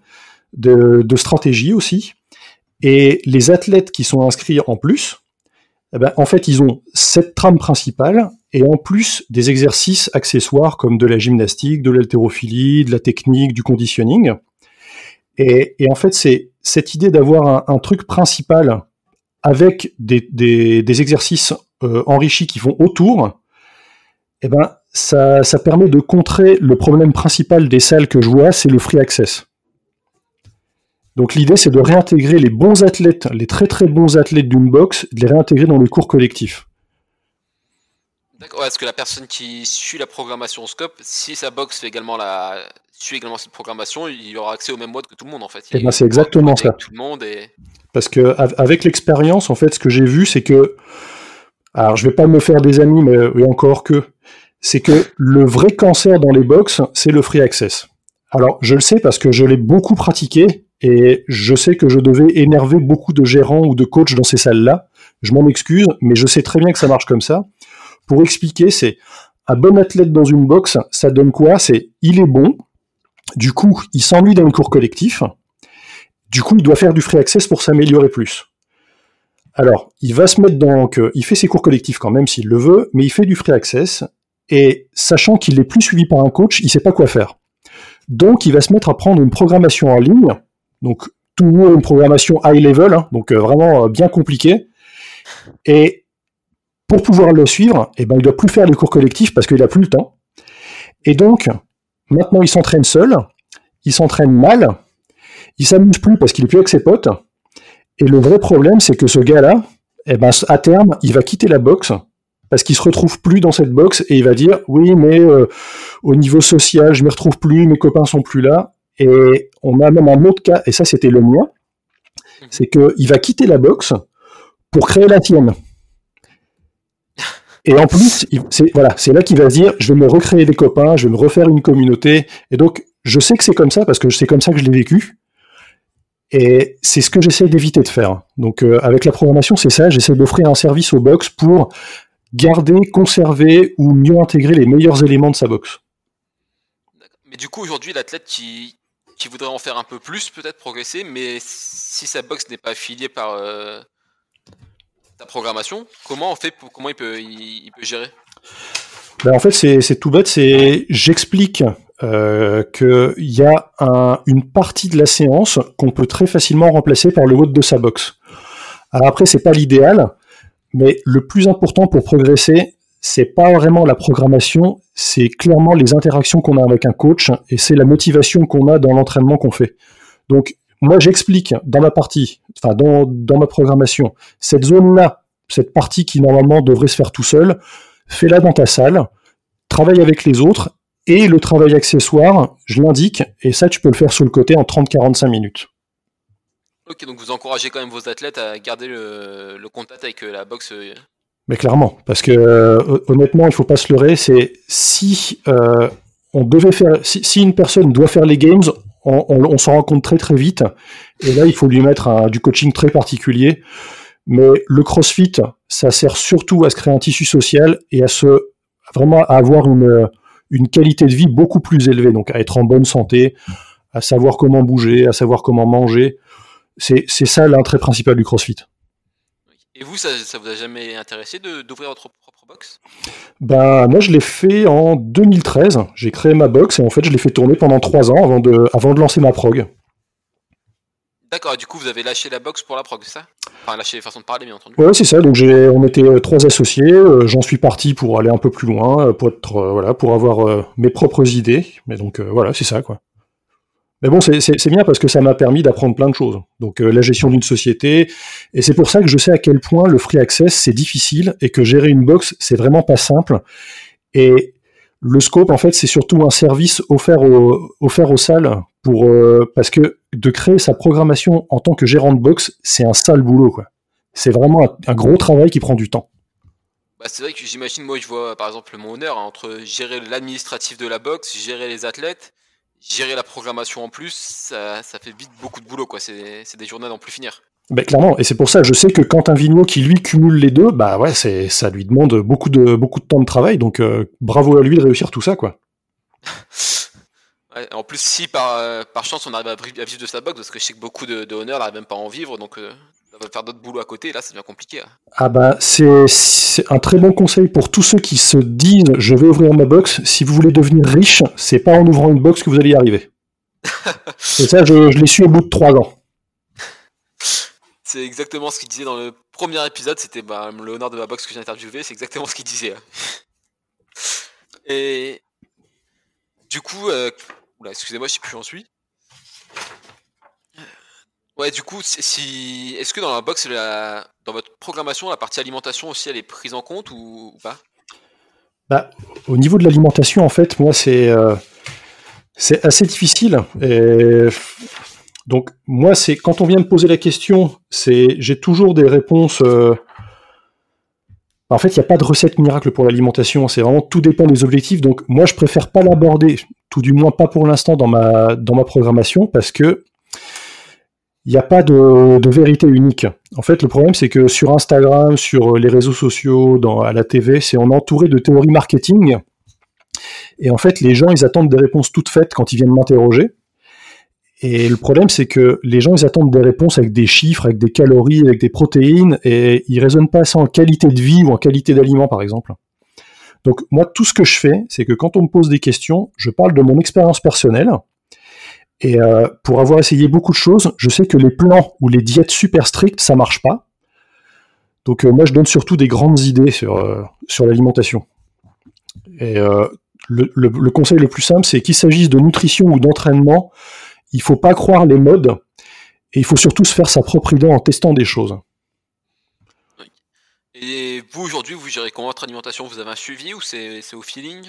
de, stratégie aussi. Et les athlètes qui sont inscrits en plus, eh ben, en fait, ils ont cette trame principale et en plus des exercices accessoires comme de la gymnastique, de l'haltérophilie, de la technique, du conditioning. Et, en fait, c'est cette idée d'avoir un, truc principal avec des, exercices euh, enrichis qui vont autour, eh ben, ça, ça, permet de contrer le problème principal des salles que je vois, c'est le free access. Donc l'idée, c'est de réintégrer les bons athlètes, les très très bons athlètes d'une box, de les réintégrer dans le cours collectif. D'accord. Est-ce que la personne qui suit la programmation Scope, si sa box fait également la, suit également cette programmation, il aura accès au même mode que tout le monde en fait. Eh ben, c'est exactement ça. Tout le monde et... Parce que avec l'expérience, en fait, ce que j'ai vu, c'est que, alors je vais pas me faire des amis, mais encore que, c'est que le vrai cancer dans les box, c'est le free access. Alors je le sais parce que je l'ai beaucoup pratiqué et je sais que je devais énerver beaucoup de gérants ou de coachs dans ces salles-là. Je m'en excuse, mais je sais très bien que ça marche comme ça. Pour expliquer, c'est un bon athlète dans une box, ça donne quoi? C'est il est bon, du coup il s'ennuie dans le cours collectif, du coup, il doit faire du free access pour s'améliorer plus. Alors, il va se mettre dans... il fait ses cours collectifs quand même s'il le veut, mais il fait du free access, et sachant qu'il n'est plus suivi par un coach, il ne sait pas quoi faire. Donc, il va se mettre à prendre une programmation en ligne, donc toujours une programmation high level, hein, donc euh, vraiment euh, bien compliquée, et pour pouvoir le suivre, eh ben, il doit plus faire les cours collectifs parce qu'il n'a plus le temps. Et donc, maintenant, il s'entraîne seul, il s'entraîne mal, il s'amuse plus parce qu'il est plus avec ses potes. Et le vrai problème, c'est que ce gars-là, eh ben, à terme, il va quitter la boxe parce qu'il se retrouve plus dans cette boxe et il va dire oui, mais euh, au niveau social, je me retrouve plus, mes copains sont plus là. Et on a même un autre cas, et ça c'était le mien, mhm. c'est qu'il va quitter la boxe pour créer la tienne. Et en plus, c'est voilà, c'est là qu'il va se dire, je vais me recréer des copains, je vais me refaire une communauté. Et donc, je sais que c'est comme ça parce que c'est comme ça que je l'ai vécu. Et c'est ce que j'essaie d'éviter de faire. Donc euh, avec la programmation, c'est ça, j'essaie d'offrir un service au box pour garder, conserver ou mieux intégrer les meilleurs éléments de sa box. Mais du coup, aujourd'hui, l'athlète qui, qui voudrait en faire un peu plus, peut-être progresser, mais si sa box n'est pas affiliée par euh, ta programmation, comment on fait pour, comment il peut, il, peut gérer? Ben En fait, c'est tout bête, c'est j'explique euh, qu'il y a une partie de la séance qu'on peut très facilement remplacer par le vote de sa box. Alors après, c'est pas l'idéal, mais le plus important pour progresser, c'est pas vraiment la programmation, c'est clairement les interactions qu'on a avec un coach et c'est la motivation qu'on a dans l'entraînement qu'on fait. Donc, moi, j'explique dans ma partie, enfin, dans, dans ma programmation, cette zone-là, cette partie qui normalement devrait se faire tout seul, fais-la dans ta salle, travaille avec les autres et le travail accessoire, je l'indique, et ça, tu peux le faire sur le côté en 30-45 minutes. Ok, donc vous encouragez quand même vos athlètes à garder le, contact avec euh, la boxe. Euh, Mais clairement, parce que euh, honnêtement, il faut pas se leurrer, c'est si on devait faire, si, une personne doit faire les games, on, s'en rend compte très très vite, et là il faut lui mettre du coaching très particulier. Mais le CrossFit, ça sert surtout à se créer un tissu social et à se vraiment à avoir une, une qualité de vie beaucoup plus élevée, donc à être en bonne santé, à savoir comment bouger, à savoir comment manger. C'est ça l'intérêt principal du CrossFit. Et vous, ça, ça vous a jamais intéressé d'ouvrir votre propre box Ben moi, je l'ai fait en 2013. J'ai créé ma box et en fait, je l'ai fait tourner pendant trois ans avant de, avant de lancer ma prog. D'accord, du coup, vous avez lâché la box pour la prog, c'est ça? Enfin, lâché les façons de parler, bien entendu. Ouais, c'est ça. Donc, on était euh, trois associés. Euh, j'en suis parti pour aller un peu plus loin, euh, pour être, voilà, pour avoir mes propres idées. Mais donc, voilà, c'est ça, quoi. Mais bon, c'est bien parce que ça m'a permis d'apprendre plein de choses. Donc, la gestion d'une société. Et c'est pour ça que je sais à quel point le free access, c'est difficile et que gérer une box, c'est vraiment pas simple. Et le scope, en fait, c'est surtout un service offert, offert aux salles pour, euh, parce que de créer sa programmation en tant que gérant de box, c'est un sale boulot. C'est vraiment un, gros travail qui prend du temps. Bah, c'est vrai que j'imagine, moi, je vois par exemple mon honneur hein, entre gérer l'administratif de la boxe, gérer les athlètes, gérer la programmation en plus, ça, fait vite beaucoup de boulot. quoi. C'est des journées d'en plus finir. Ben, clairement, et c'est pour ça, je sais que Quentin Vigneault qui lui cumule les deux, bah ouais, c'est ça lui demande beaucoup de beaucoup de temps de travail, donc euh, bravo à lui de réussir tout ça, quoi. en plus, si par, euh, par chance on arrive à, vivre de sa boxe, parce que je sais que beaucoup de, de honneurs n'arrivent même pas à en vivre, donc euh, va faire d'autres boulots à côté, là ça devient compliqué. Hein. Ah bah c'est un très bon conseil pour tous ceux qui se disent je vais ouvrir ma box. Si vous voulez devenir riche, c'est pas en ouvrant une box que vous allez y arriver. et ça, je, je l'ai su au bout de trois ans. C'est exactement ce qu'il disait dans le premier épisode, c'était bah, le honneur de ma box que j'ai interviewé, c'est exactement ce qu'il disait. Et du coup, euh... excusez-moi, je sais plus où j'en suis. Ouais, du coup, si est-ce que dans la box, dans votre programmation, la partie alimentation aussi, elle est prise en compte ou, pas? Bah, Au niveau de l'alimentation, en fait, moi, c'est euh, assez difficile. Donc moi, c'est quand on vient me poser la question, c'est j'ai toujours des réponses. Euh, en fait, il n'y a pas de recette miracle pour l'alimentation. C'est vraiment tout dépend des objectifs. Donc moi, je préfère pas l'aborder, tout du moins pas pour l'instant dans ma dans ma programmation, parce que il n'y a pas de, vérité unique. En fait, le problème, c'est que sur Instagram, sur les réseaux sociaux, à la TV, c'est on est entouré de théories marketing. Et en fait, les gens, ils attendent des réponses toutes faites quand ils viennent m'interroger. Et le problème, c'est que les gens, ils attendent des réponses avec des chiffres, avec des calories, avec des protéines, et ils raisonnent pas ça en qualité de vie ou en qualité d'aliment, par exemple. Donc moi, tout ce que je fais, c'est que quand on me pose des questions, je parle de mon expérience personnelle. Et euh, pour avoir essayé beaucoup de choses, je sais que les plans ou les diètes super strictes, ça marche pas. Donc euh, moi, je donne surtout des grandes idées sur, euh, sur l'alimentation. Et le, le, conseil le plus simple, c'est qu'il s'agisse de nutrition ou d'entraînement, il faut pas croire les modes et il faut surtout se faire sa propre idée en testant des choses. Et vous aujourd'hui, vous gérez comment votre alimentation? Vous avez un suivi ou c'est au feeling?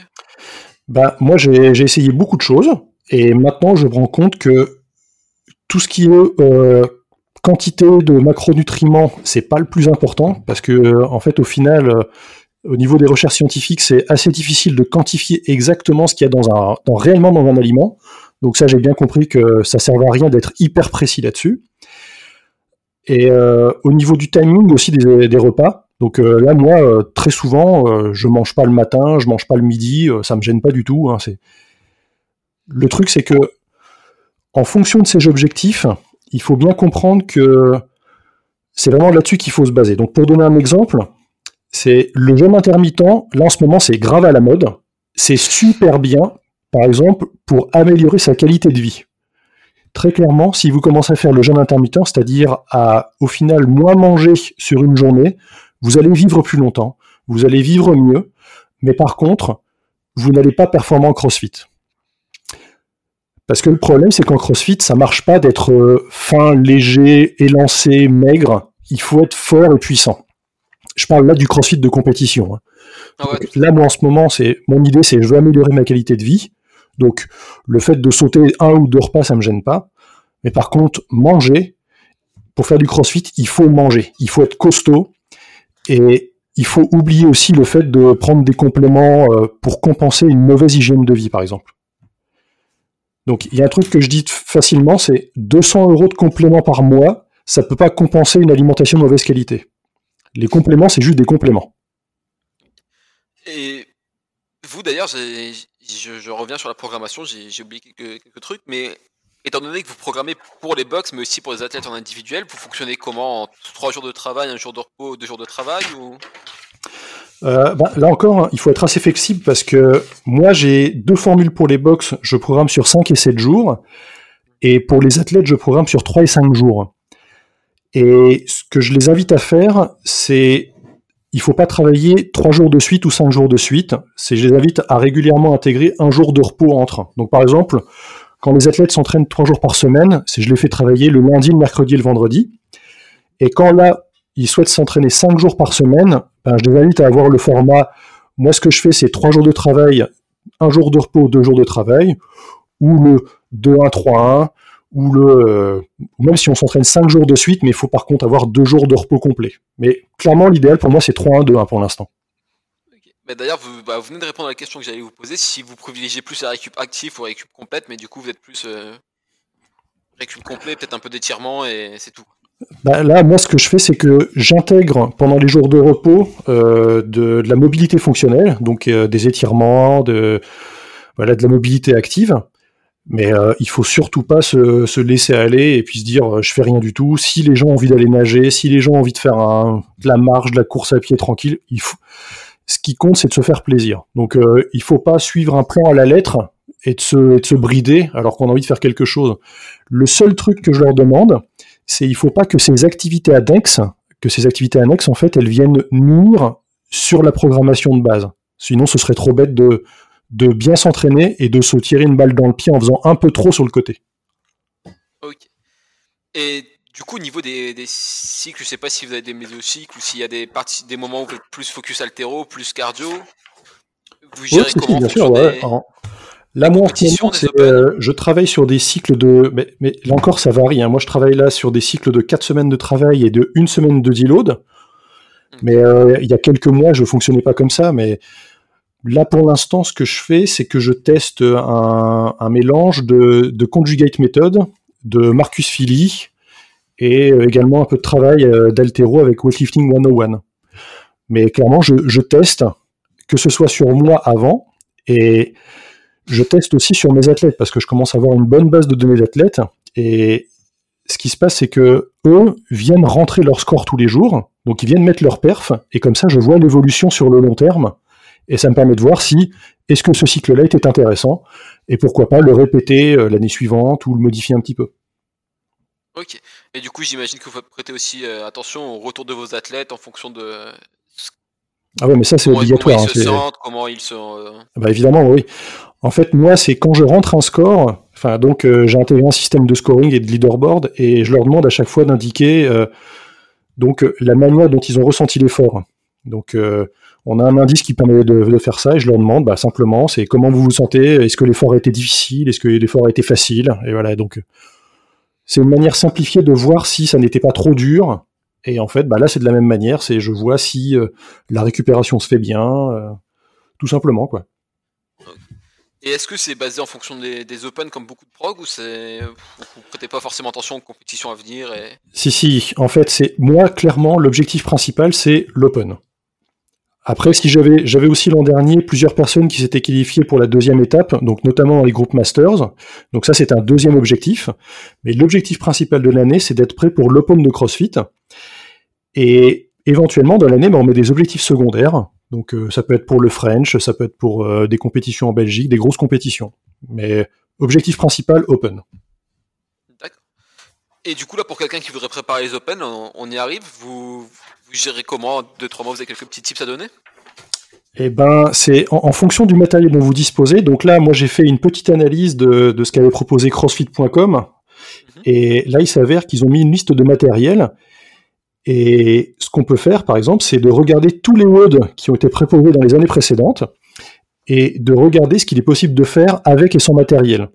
Bah, Moi j'ai essayé beaucoup de choses et maintenant je me rends compte que tout ce qui est euh, quantité de macronutriments, c'est pas le plus important parce que en fait au final, euh, au niveau des recherches scientifiques, c'est assez difficile de quantifier exactement ce qu'il y a dans un, réellement dans un aliment. Donc ça, j'ai bien compris que ça servait à rien d'être hyper précis là-dessus. Et euh, au niveau du timing aussi des, repas. Donc euh, là, moi, euh, très souvent, je mange pas le matin, je mange pas le midi, ça me gêne pas du tout. Hein, le truc, c'est que en fonction de ces objectifs, il faut bien comprendre que c'est vraiment là-dessus qu'il faut se baser. Donc pour donner un exemple, c'est le jeûne intermittent. Là en ce moment, c'est grave à la mode. C'est super bien par exemple, pour améliorer sa qualité de vie. Très clairement, si vous commencez à faire le jeûne intermittent, c'est-à-dire à au final moins manger sur une journée, vous allez vivre plus longtemps, vous allez vivre mieux, mais par contre, vous n'allez pas performer en CrossFit. Parce que le problème, c'est qu'en CrossFit, ça marche pas d'être euh, fin, léger, élancé, maigre. Il faut être fort et puissant. Je parle là du CrossFit de compétition. Hein. Ah là, moi, en ce moment, c'est mon idée, c'est je veux améliorer ma qualité de vie. Donc, le fait de sauter un ou deux repas, ça me gêne pas. Mais par contre, manger, pour faire du CrossFit, il faut manger. Il faut être costaud. Et il faut oublier aussi le fait de prendre des compléments euh, pour compenser une mauvaise hygiène de vie, par exemple. Donc, il y a un truc que je dis facilement, c'est 200 euros de compléments par mois, ça ne peut pas compenser une alimentation de mauvaise qualité. Les compléments, c'est juste des compléments. Et vous, d'ailleurs, je, reviens sur la programmation, j'ai oublié quelques, trucs, mais étant donné que vous programmez pour les box, mais aussi pour les athlètes en individuel, vous fonctionnez comment? En trois jours de travail, un jour de repos, deux jours de travail ou... Euh, bah, là encore, hein, il faut être assez flexible parce que moi j'ai deux formules pour les box, je programme sur 5 et 7 jours, et pour les athlètes, je programme sur 3 et 5 jours. Et ce que je les invite à faire, c'est il faut pas travailler 3 jours de suite ou 5 jours de suite. C'est je les invite à régulièrement intégrer un jour de repos entre. Donc par exemple, quand les athlètes s'entraînent 3 jours par semaine, c'est je les fais travailler le lundi, le mercredi et le vendredi. Et quand là, ils souhaitent s'entraîner 5 jours par semaine, ben, je les invite à avoir le format. Moi, ce que je fais, c'est 3 jours de travail, un jour de repos, 2 jours de travail, ou le 2-1-3-1, ou le, euh, même si on s'entraîne 5 jours de suite, mais il faut par contre avoir 2 jours de repos complet. Mais clairement, l'idéal pour moi, c'est 3-1-2-1 pour l'instant. D'ailleurs, bah, vous, venez de répondre à la question que j'allais vous poser, si vous privilégiez plus la récup active ou la récup complète, mais du coup, vous êtes plus euh, récup complet, peut-être un peu d'étirement, et c'est tout. Bah, là, moi, ce que je fais, c'est que j'intègre pendant les jours de repos euh, de, la mobilité fonctionnelle, donc euh, des étirements, de, voilà, de la mobilité active. Mais euh, il faut surtout pas se, laisser aller et puis se dire je fais rien du tout. Si les gens ont envie d'aller nager, si les gens ont envie de faire de la marche, de la course à pied tranquille, il faut... ce qui compte, c'est de se faire plaisir. Donc il faut pas suivre un plan à la lettre et de se, et de se brider alors qu'on a envie de faire quelque chose. Le seul truc que je leur demande, c'est il faut pas que ces activités annexes, que ces activités annexes, en fait, elles viennent nuire sur la programmation de base. Sinon, ce serait trop bête de, de bien s'entraîner et de se tirer une balle dans le pied en faisant un peu trop sur le côté. Ok. Et du coup, au niveau des, cycles, je sais pas si vous avez des mésocycles ou s'il y a des, parties, des moments où vous êtes plus focus altéro, plus cardio. Vous gérez comment bien sûr, Là, moi, euh, je travaille sur des cycles de. Mais, là encore, ça varie. Hein. Moi, je travaille là sur des cycles de 4 semaines de travail et de une semaine de deload. Hmm. Mais euh, il y a quelques mois, je fonctionnais pas comme ça. Mais là, pour l'instant, ce que je fais, c'est que je teste un, mélange de, de, conjugate method, de Marcus Philly et euh, également un peu de travail d'altéro avec Weightlifting 101. Mais clairement, je, je teste, que ce soit sur moi avant et je teste aussi sur mes athlètes parce que je commence à avoir une bonne base de données d'athlètes. Et ce qui se passe, c'est que eux viennent rentrer leur score tous les jours. Donc ils viennent mettre leur perf. Et comme ça, je vois l'évolution sur le long terme. Et ça me permet de voir si est-ce que ce cycle-là était intéressant? Et pourquoi pas le répéter euh, l'année suivante ou le modifier un petit peu. Ok. Et du coup, j'imagine que vous prêtez aussi euh, attention au retour de vos athlètes en fonction de. Ah ouais, mais ça c'est obligatoire. Comment ils hein, se sentent, comment ils sont. Euh, ah bah évidemment, oui. En fait, moi, c'est quand je rentre un score, enfin, donc euh, j'ai intégré un système de scoring et de leaderboard, et je leur demande à chaque fois d'indiquer euh, donc euh, la manière dont ils ont ressenti l'effort. Donc, on a un indice qui permet de, faire ça, et je leur demande bah, simplement, c'est comment vous vous sentez, est-ce que l'effort a été difficile, est-ce que l'effort a été facile, et voilà. Donc, c'est une manière simplifiée de voir si ça n'était pas trop dur. Et en fait, bah là, c'est de la même manière, c'est je vois si la récupération se fait bien, tout simplement, quoi. Et est-ce que c'est basé en fonction des, Open comme beaucoup de prog ou c'est vous prêtez pas forcément attention aux compétitions à venir et... Si si, en fait c'est moi clairement l'objectif principal c'est l'Open. Après, si j'avais, j'avais aussi l'an dernier plusieurs personnes qui s'étaient qualifiées pour la deuxième étape, donc notamment les groupes Masters. Donc ça, c'est un deuxième objectif. Mais l'objectif principal de l'année, c'est d'être prêt pour l'Open de CrossFit. Et éventuellement, dans l'année, ben, on met des objectifs secondaires. Donc euh, ça peut être pour le French, ça peut être pour euh, des compétitions en Belgique, des grosses compétitions. Mais objectif principal, Open. D'accord. Et du coup, là, pour quelqu'un qui voudrait préparer les Open, on, y arrive? Vous, gérez comment? Deux, trois mois, vous avez quelques petits tips à donner? Eh ben, c'est en, fonction du matériel dont vous disposez. Donc là, moi, j'ai fait une petite analyse de, de ce qu'avait proposé CrossFit.com. Mhm. Et là, il s'avère qu'ils ont mis une liste de matériel. Et ce qu'on peut faire, par exemple, c'est de regarder tous les WOD qui ont été préposés dans les années précédentes et de regarder ce qu'il est possible de faire avec et sans matériel.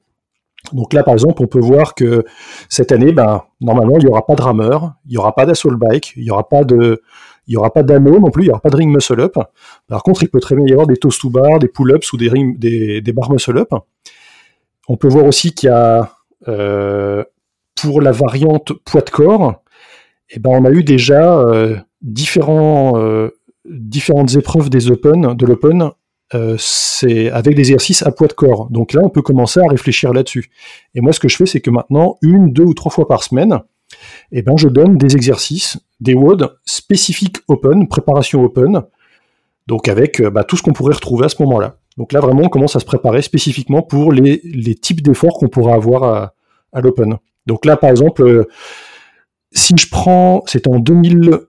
Donc là, par exemple, on peut voir que cette année, ben, normalement, il n'y aura pas de rameur, il n'y aura pas d'assault bike, il n'y aura pas d'anneau non plus, il n'y aura pas de ring muscle up. Par contre, il peut très bien y avoir des toast to bar, des pull-ups ou des, ring, des, des bar muscle up. On peut voir aussi qu'il y a, euh, pour la variante poids de corps, eh ben, on a eu déjà euh, euh, différentes épreuves des open, de l'open euh, avec des exercices à poids de corps. Donc là, on peut commencer à réfléchir là-dessus. Et moi, ce que je fais, c'est que maintenant, une, deux ou trois fois par semaine, eh ben, je donne des exercices, des WOD spécifiques open, préparation open, donc avec bah, tout ce qu'on pourrait retrouver à ce moment-là. Donc là, vraiment, on commence à se préparer spécifiquement pour les, types d'efforts qu'on pourra avoir à, l'open. Donc là, par exemple, si je prends, c'était en 2000,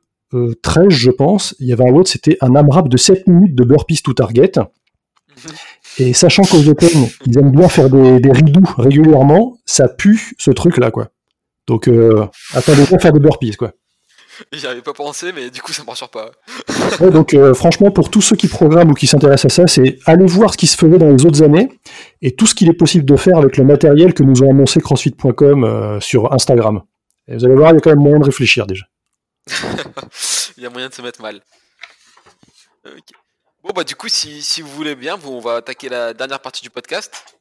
13, je pense, il y avait un autre, c'était un AMRAP de 7 minutes de burpees to target. Mhm. Et sachant qu'aux Open, ils aiment bien faire des, des ridoux régulièrement, ça pue ce truc-là, quoi. Donc, euh, attendez pas faire des burpees, quoi. J'y avais pas pensé, mais du coup, ça me rassure pas. donc, euh, franchement, pour tous ceux qui programment ou qui s'intéressent à ça, c'est aller voir ce qui se faisait dans les autres années et tout ce qu'il est possible de faire avec le matériel que nous ont annoncé CrossFit.com euh, sur Instagram. Et vous allez voir, il y a quand même moyen de réfléchir déjà. Il y a moyen de se mettre mal. Bon, bah, du coup, si, vous voulez bien, on va attaquer la dernière partie du podcast.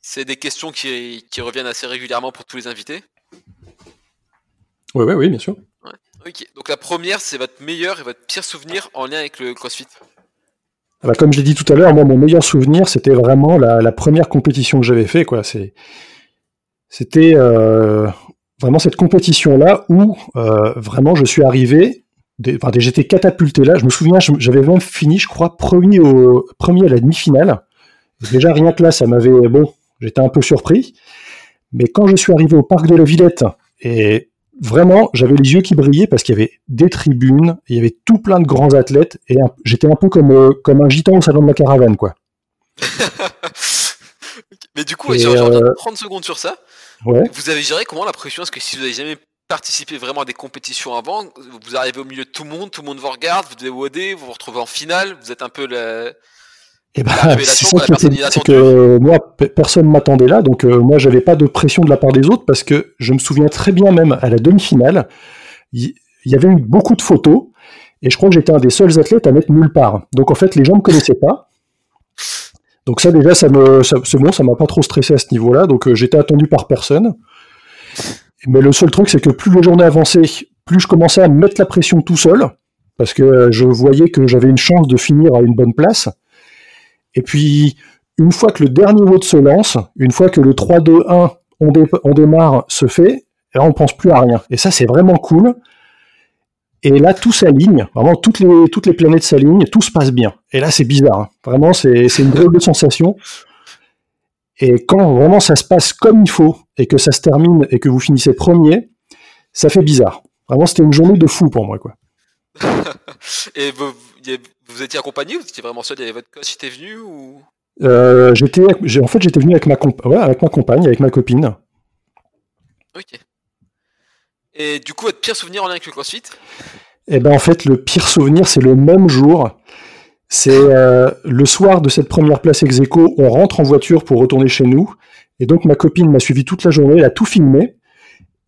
C'est des questions qui, reviennent assez régulièrement pour tous les invités. Oui, oui, oui, bien sûr. Ok, donc la première, c'est votre meilleur et votre pire souvenir en lien avec le CrossFit. Ah bah, comme je l'ai dit tout à l'heure, moi, mon meilleur souvenir, c'était vraiment la, première compétition que j'avais fait. Quoi. C'était euh, vraiment cette compétition-là où euh, vraiment je suis arrivé, enfin, j'étais catapulté là. Je me souviens, j'avais même fini, je crois, premier, au, premier à la demi-finale. Déjà rien que là, ça m'avait bon, j'étais un peu surpris. Mais quand je suis arrivé au parc de la Villette et vraiment, j'avais les yeux qui brillaient parce qu'il y avait des tribunes, il y avait tout plein de grands athlètes et j'étais un peu comme euh, comme un gitan au salon de la caravane, quoi. Mais du coup, j'ai euh... 30 secondes sur ça. Vous avez géré comment la pression? Est-ce que si vous n'avez jamais participé vraiment à des compétitions avant, vous arrivez au milieu de tout le monde, tout le monde vous regarde, vous devez WOD, vous vous retrouvez en finale, vous êtes un peu le... Eh ben, c'est que moi, personne m'attendait là, donc euh, moi, j'avais pas de pression de la part des autres parce que je me souviens très bien, même à la demi-finale, il y, avait eu beaucoup de photos et je crois que j'étais un des seuls athlètes à mettre nulle part. Donc en fait, les gens me connaissaient pas. Donc ça déjà, ça me, c'est bon, ça m'a pas trop stressé à ce niveau-là. Donc euh, j'étais attendu par personne. Mais le seul truc, c'est que plus les journées avançaient, plus je commençais à me mettre la pression tout seul, parce que euh, je voyais que j'avais une chance de finir à une bonne place. Et puis, une fois que le dernier vote se lance, une fois que le 3-2-1, on, démarre, se fait, là, on pense plus à rien. Et ça, c'est vraiment cool. Et là, tout s'aligne, vraiment toutes les, toutes les planètes s'alignent, tout se passe bien. Et là, c'est bizarre. Hein. Vraiment, c'est une drôle de sensation. Et quand vraiment ça se passe comme il faut, et que ça se termine, et que vous finissez premier, ça fait bizarre. Vraiment, c'était une journée de fou pour moi. quoi. et vous, vous, étiez accompagné Vous étiez vraiment seul Il y avait votre coach qui était venu ou... Euh, j'étais, en fait, j'étais venu avec ma, avec ma compagne, avec ma copine. Ok. Et du coup, votre pire souvenir en lien avec le CrossFit? Eh ben en fait, le pire souvenir, c'est le même jour. C'est euh, le soir de cette première place ex aequo, on rentre en voiture pour retourner chez nous. Et donc ma copine m'a suivi toute la journée, elle a tout filmé.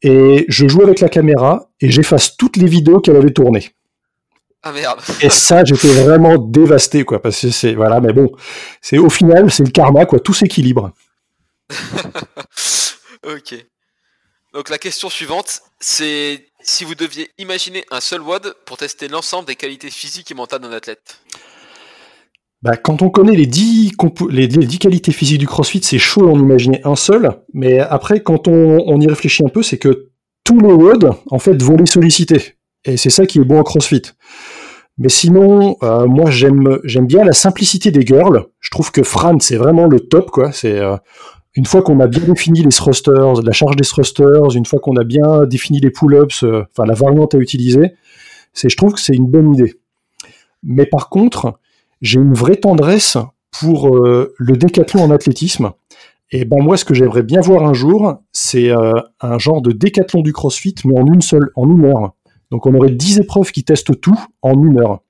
Et je joue avec la caméra et j'efface toutes les vidéos qu'elle avait tournées. Ah merde. Et ça, j'étais vraiment dévasté, quoi, parce que c'est voilà, mais bon, c'est au final, c'est le karma, quoi, tout s'équilibre. ok. Donc la question suivante, c'est si vous deviez imaginer un seul WOD pour tester l'ensemble des qualités physiques et mentales d'un athlète. Bah, quand on connaît les 10, les, qualités physiques du CrossFit, c'est chaud d'en imaginer un seul. Mais après, quand on, y réfléchit un peu, c'est que tous les WOD, en fait, vont les solliciter. Et c'est ça qui est bon en CrossFit. Mais sinon, euh, moi, j'aime j'aime bien la simplicité des girls. Je trouve que Fran, c'est vraiment le top, quoi. C'est euh, une fois qu'on a bien défini les thrusters, la charge des thrusters, une fois qu'on a bien défini les pull-ups, euh, enfin la variante à utiliser, c'est, je trouve que c'est une bonne idée. Mais par contre, j'ai une vraie tendresse pour euh, le décathlon en athlétisme. Et ben moi, ce que j'aimerais bien voir un jour, c'est euh, un genre de décathlon du CrossFit, mais en une seule, en une heure. Donc on aurait 10 épreuves qui testent tout en une heure.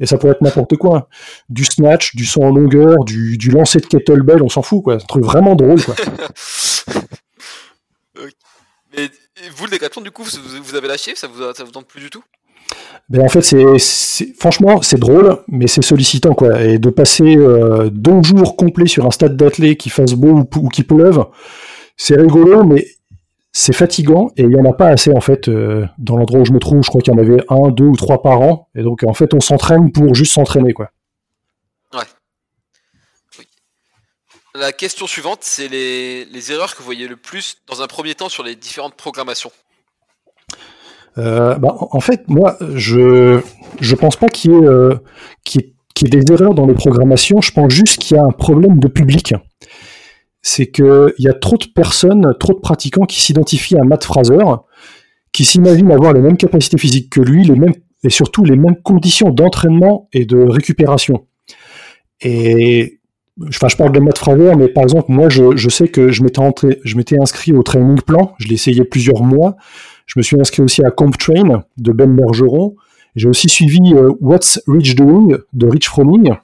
Et ça pourrait être n'importe quoi. Du snatch, du saut en longueur, du, du lancer de kettlebell, on s'en fout, quoi. C'est un truc vraiment drôle, quoi. Mais vous, le décathlon, du coup, vous, avez lâché Ça vous, ça vous tente plus du tout? Ben en fait, c'est franchement, c'est drôle, mais c'est sollicitant, quoi. Et de passer euh, deux jours complets sur un stade d'athlète qui fasse beau ou, ou qui pleuve, c'est rigolo, mais c'est fatigant et il n'y en a pas assez en fait euh, dans l'endroit où je me trouve. Je crois qu'il y en avait un, deux ou trois par an. Et donc en fait, on s'entraîne pour juste s'entraîner, quoi. Ouais. La question suivante, c'est les, les, erreurs que vous voyez le plus dans un premier temps sur les différentes programmations. Euh, bah, en fait, moi, je je pense pas qu'il y, euh, qu y, ait des erreurs dans les programmations. Je pense juste qu'il y a un problème de public c'est qu'il y a trop de personnes, trop de pratiquants qui s'identifient à Matt Fraser, qui s'imaginent avoir les mêmes capacités physiques que lui, les mêmes, et surtout les mêmes conditions d'entraînement et de récupération. Et enfin, je parle de Matt Fraser, mais par exemple, moi, je, sais que je m'étais, inscrit au training plan, je l'ai essayé plusieurs mois. Je me suis inscrit aussi à Comp Train de Ben Bergeron. J'ai aussi suivi euh, What's Rich Doing de Rich Froning.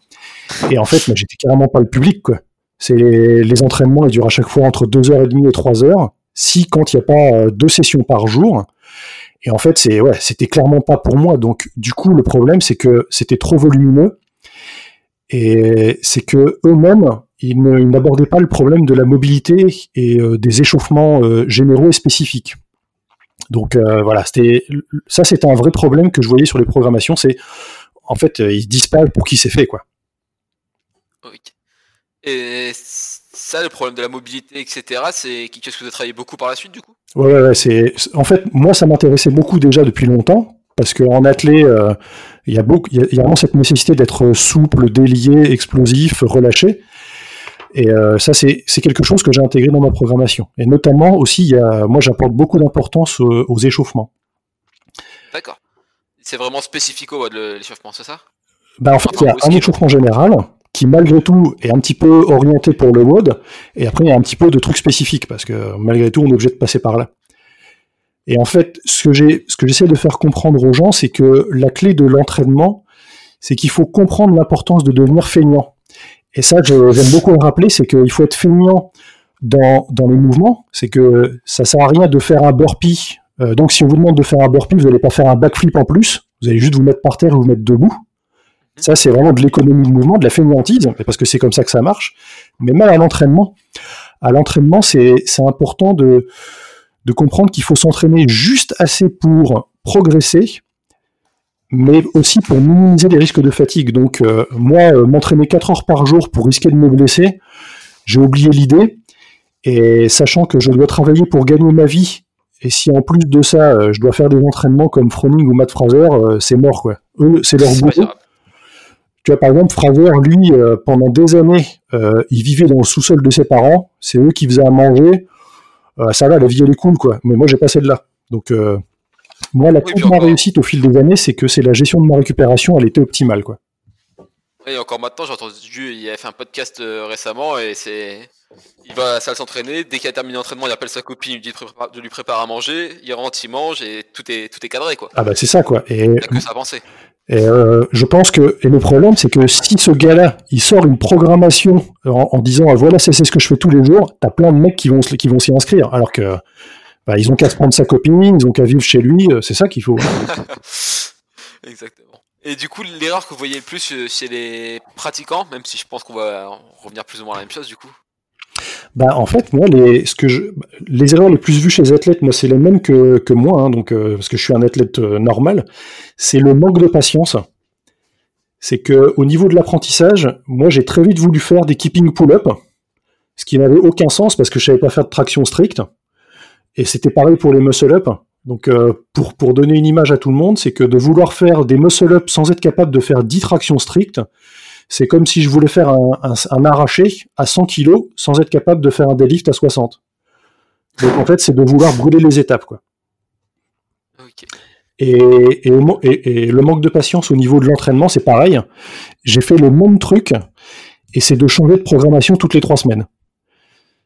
Et en fait, j'étais carrément pas le public, quoi. C'est les, entraînements, ils durent à chaque fois entre 2h30 et 3h. Si, quand il n'y a pas euh, deux sessions par jour. Et en fait, c'est ouais, c'était clairement pas pour moi. Donc, du coup, le problème, c'est que c'était trop volumineux. Et c'est que eux-mêmes, ils n'abordaient pas le problème de la mobilité et euh, des échauffements euh, généraux et spécifiques. Donc voilà, c'était ça, c'était un vrai problème que je voyais sur les programmations. C'est en fait, ils se disent pas pour qui c'est fait, quoi. Et ça, le problème de la mobilité, etc., c'est quelque chose que vous avez travaillé beaucoup par la suite, du coup? Ouais, ouais, c'est. En fait, moi, ça m'intéressait beaucoup déjà depuis longtemps, parce qu'en athlé, euh, il y a beaucoup, il y, a vraiment cette nécessité d'être souple, délié, explosif, relâché. Et euh, ça, c'est quelque chose que j'ai intégré dans ma programmation. Et notamment aussi, y a, moi, j'apporte beaucoup d'importance aux, échauffements. D'accord. C'est vraiment spécifique au de l'échauffement, c'est ça? Ben, En fait, il y a un échauffement général, qui malgré tout est un petit peu orienté pour le WOD, et après il y a un petit peu de trucs spécifiques, parce que malgré tout on est obligé de passer par là. Et en fait, ce que j'essaie de faire comprendre aux gens, c'est que la clé de l'entraînement, c'est qu'il faut comprendre l'importance de devenir feignant. Et ça, j'aime beaucoup le rappeler, c'est qu'il faut être feignant dans, dans les mouvements, c'est que ça sert à rien de faire un burpee. Euh, donc si on vous demande de faire un burpee, vous n'allez pas faire un backflip en plus, vous allez juste vous mettre par terre et vous mettre debout. Ça, c'est vraiment de l'économie de mouvement, de la fainéantise, parce que c'est comme ça que ça marche. Mais même à l'entraînement, à l'entraînement, c'est important de, de comprendre qu'il faut s'entraîner juste assez pour progresser, mais aussi pour minimiser les risques de fatigue. Donc, euh, moi, euh, m'entraîner 4 heures par jour pour risquer de me blesser, j'ai oublié l'idée. Et sachant que je dois travailler pour gagner ma vie, et si en plus de ça, euh, je dois faire des entraînements comme Froning ou Matt Fraser, c'est mort, quoi. Eux, c'est leur boulot. Tu vois, par exemple, Fraser, lui, euh, pendant des années, euh, il vivait dans le sous-sol de ses parents. C'est eux qui faisaient à manger. Euh, ça va, la vie, elle est cool, quoi. Mais moi, j'ai pas celle-là. Donc, moi, la clé de ma réussite au fil des années, c'est que c'est la gestion de ma récupération, elle était optimale, quoi. Et encore maintenant, j'ai entendu, il a fait un podcast récemment et c'est. Il va à la salle s'entraîner, dès qu'il a terminé l'entraînement, il appelle sa copine, il lui dit de lui préparer à manger, il rentre, il mange et tout est, tout est cadré quoi. Ah bah c'est ça quoi. Et... Que ça. Et euh, je pense que et le problème, c'est que si ce gars-là, il sort une programmation en, disant ah, voilà, c'est ce que je fais tous les jours, t'as plein de mecs qui vont qui vont s'y inscrire, alors que bah, ils ont qu'à se prendre sa copine, ils ont qu'à vivre chez lui, euh, c'est ça qu'il faut. Exactement. Et du coup, l'erreur que vous voyez le plus euh, chez les pratiquants, même si je pense qu'on va revenir plus ou moins à la même chose, du coup. Bah, en fait, moi, les, ce que les erreurs les plus vues chez les athlètes, moi, c'est les mêmes que, que moi, hein, donc, euh, parce que je suis un athlète euh, normal. C'est le manque de patience. C'est que au niveau de l'apprentissage, moi, j'ai très vite voulu faire des keeping pull-up, ce qui n'avait aucun sens parce que je savais pas faire de traction stricte. Et c'était pareil pour les muscle-up. Donc, euh, pour, pour donner une image à tout le monde, c'est que de vouloir faire des muscle-up sans être capable de faire 10 tractions strictes, c'est comme si je voulais faire un, arraché à 100 kg sans être capable de faire un deadlift à 60. Donc en fait, c'est de vouloir brûler les étapes, quoi. Et, et, et, le manque de patience au niveau de l'entraînement, c'est pareil. J'ai fait le même truc, et c'est de changer de programmation toutes les trois semaines.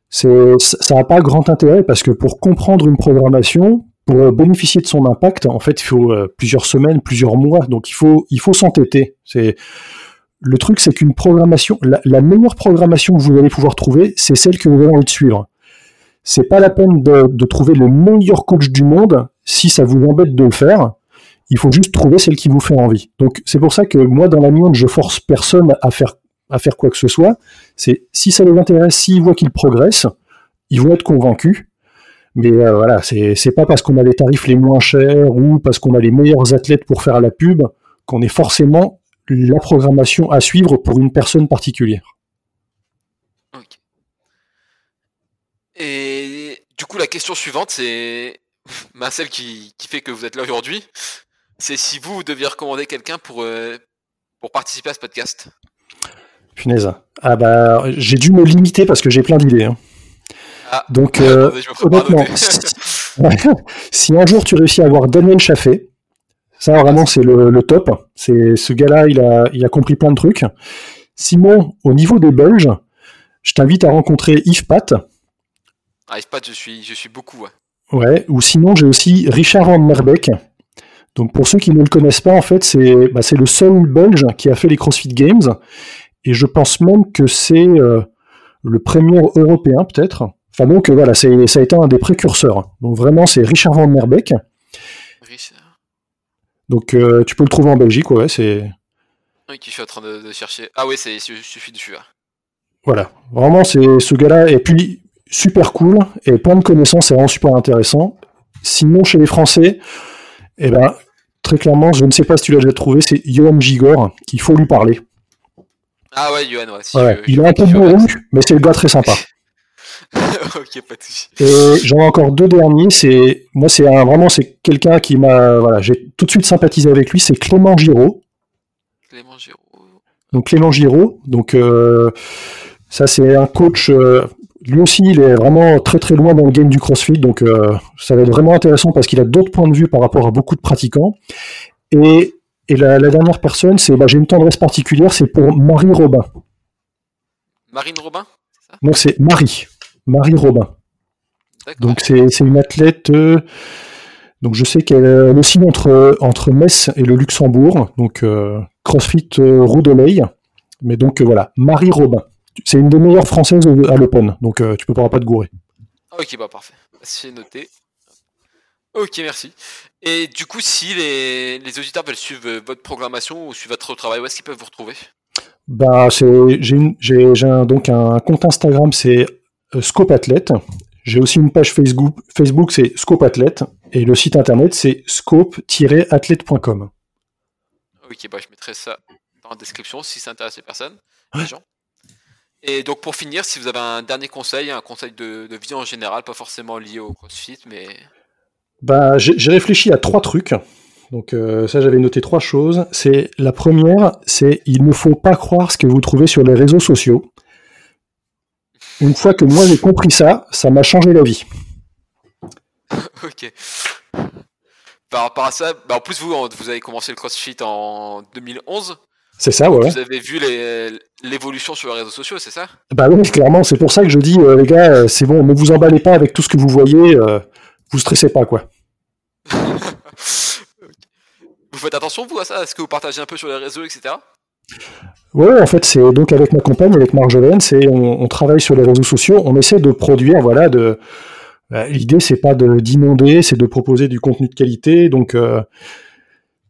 ça n'a pas grand intérêt parce que pour comprendre une programmation, pour bénéficier de son impact, en fait, il faut euh, plusieurs semaines, plusieurs mois. Donc il faut, il faut s'entêter. C'est le truc, c'est qu'une programmation, la, meilleure programmation que vous allez pouvoir trouver, c'est celle que vous avez envie de suivre. C'est pas la peine de, trouver le meilleur coach du monde si ça vous embête de le faire. Il faut juste trouver celle qui vous fait envie. Donc c'est pour ça que moi, dans la mienne, je force personne à faire à faire quoi que ce soit. C'est si ça les intéresse, s'ils voient qu'ils progressent, ils vont être convaincus. Mais euh, voilà, c'est pas parce qu'on a les tarifs les moins chers ou parce qu'on a les meilleurs athlètes pour faire la pub qu'on est forcément la programmation à suivre pour une personne particulière. Et du coup, la question suivante, c'est bah, celle qui, fait que vous êtes là aujourd'hui. C'est si vous, deviez recommander quelqu'un pour, euh, pour participer à ce podcast. Punaise. Ah bah, j'ai dû me limiter parce que j'ai plein d'idées. Hein. Ah, Donc, euh, honnêtement, si, un jour tu réussis à avoir Damien Chaffé, ça vraiment c'est le, top. C'est ce gars-là, il a, il a compris plein de trucs. Sinon, au niveau des Belges, je t'invite à rencontrer Yves Pat. Ah, Yves Pat, je suis, je suis beaucoup. Ouais. ouais ou sinon, j'ai aussi Richard Van Merbeek. Donc pour ceux qui ne le connaissent pas, en fait, c'est bah, le seul Belge qui a fait les CrossFit Games. Et je pense même que c'est euh, le premier européen, peut-être. Enfin, donc voilà, ça a été un des précurseurs. Donc vraiment, c'est Richard Van Merbeek. Richard. Donc euh, tu peux le trouver en Belgique, ouais, c'est. Oui, qui je suis en train de, chercher. Ah ouais, il suffit de suivre. Voilà, vraiment, c'est ce gars-là. Et puis, super cool, et plein de connaissances, c'est vraiment super intéressant. Sinon, chez les Français, eh ben, très clairement, je ne sais pas si tu l'as déjà trouvé, c'est Johan Gigor, qu'il faut lui parler. Ah ouais, Yohan, ouais. il est un peu bourru, mais c'est le gars très sympa. ok, pas de soucis. Et j'en ai encore deux derniers. C'est moi, c'est vraiment c'est quelqu'un qui m'a voilà, j'ai tout de suite sympathisé avec lui. C'est Clément Giraud. Clément Giraud. Donc Clément Giraud. Donc euh, ça, c'est un coach. Euh, lui aussi, il est vraiment très très loin dans le game du CrossFit. Donc euh, ça va être vraiment intéressant parce qu'il a d'autres points de vue par rapport à beaucoup de pratiquants. Et et la, dernière personne, c'est, bah, j'ai une tendresse particulière, c'est pour Marie Robin. Marine Robin Non, c'est Marie. Marie Robin. Donc c'est, une athlète. Euh, donc je sais qu'elle aussi entre, entre Metz et le Luxembourg. Donc euh, CrossFit euh, Roudoleil. Mais donc voilà, Marie Robin. C'est une des meilleures françaises à l'Open. Donc tu peux pas pas te gourer. Ok, bah parfait. C'est noté. Ok, merci. Et du coup, si les, auditeurs veulent suivre euh, votre programmation ou suivre votre travail, où est-ce qu'ils peuvent vous retrouver? Bah, J'ai donc un compte Instagram, c'est euh, Scope Athlète. J'ai aussi une page Facebook, Facebook c'est Scope Athlète. Et le site internet, c'est scope-athlète.com. Ok, bah, je mettrai ça dans la description si ça intéresse les personnes, les gens. Et donc pour finir, si vous avez un dernier conseil, un conseil de, de vie en général, pas forcément lié au CrossFit, mais bah, j'ai réfléchi à trois trucs. Donc euh, ça, j'avais noté trois choses. C'est la première, c'est il ne faut pas croire ce que vous trouvez sur les réseaux sociaux. Une fois que moi j'ai compris ça, ça m'a changé la vie. ok. Par rapport à ça, bah en plus vous, vous avez commencé le CrossFit en 2011. C'est ça, ouais. Vous avez vu l'évolution sur les réseaux sociaux, c'est ça? Bah oui, clairement. C'est pour ça que je dis, euh, les gars, euh, c'est bon, ne vous emballez pas avec tout ce que vous voyez vous stressez pas, quoi. vous faites attention, vous, à ça? Est-ce que vous partagez un peu sur les réseaux, etc. Ouais, en fait, c'est donc avec ma compagne, avec Marjolaine, c'est on, travaille sur les réseaux sociaux, on essaie de produire, voilà, de. Euh, l'idée, c'est pas d'inonder, c'est de proposer du contenu de qualité, donc. Euh,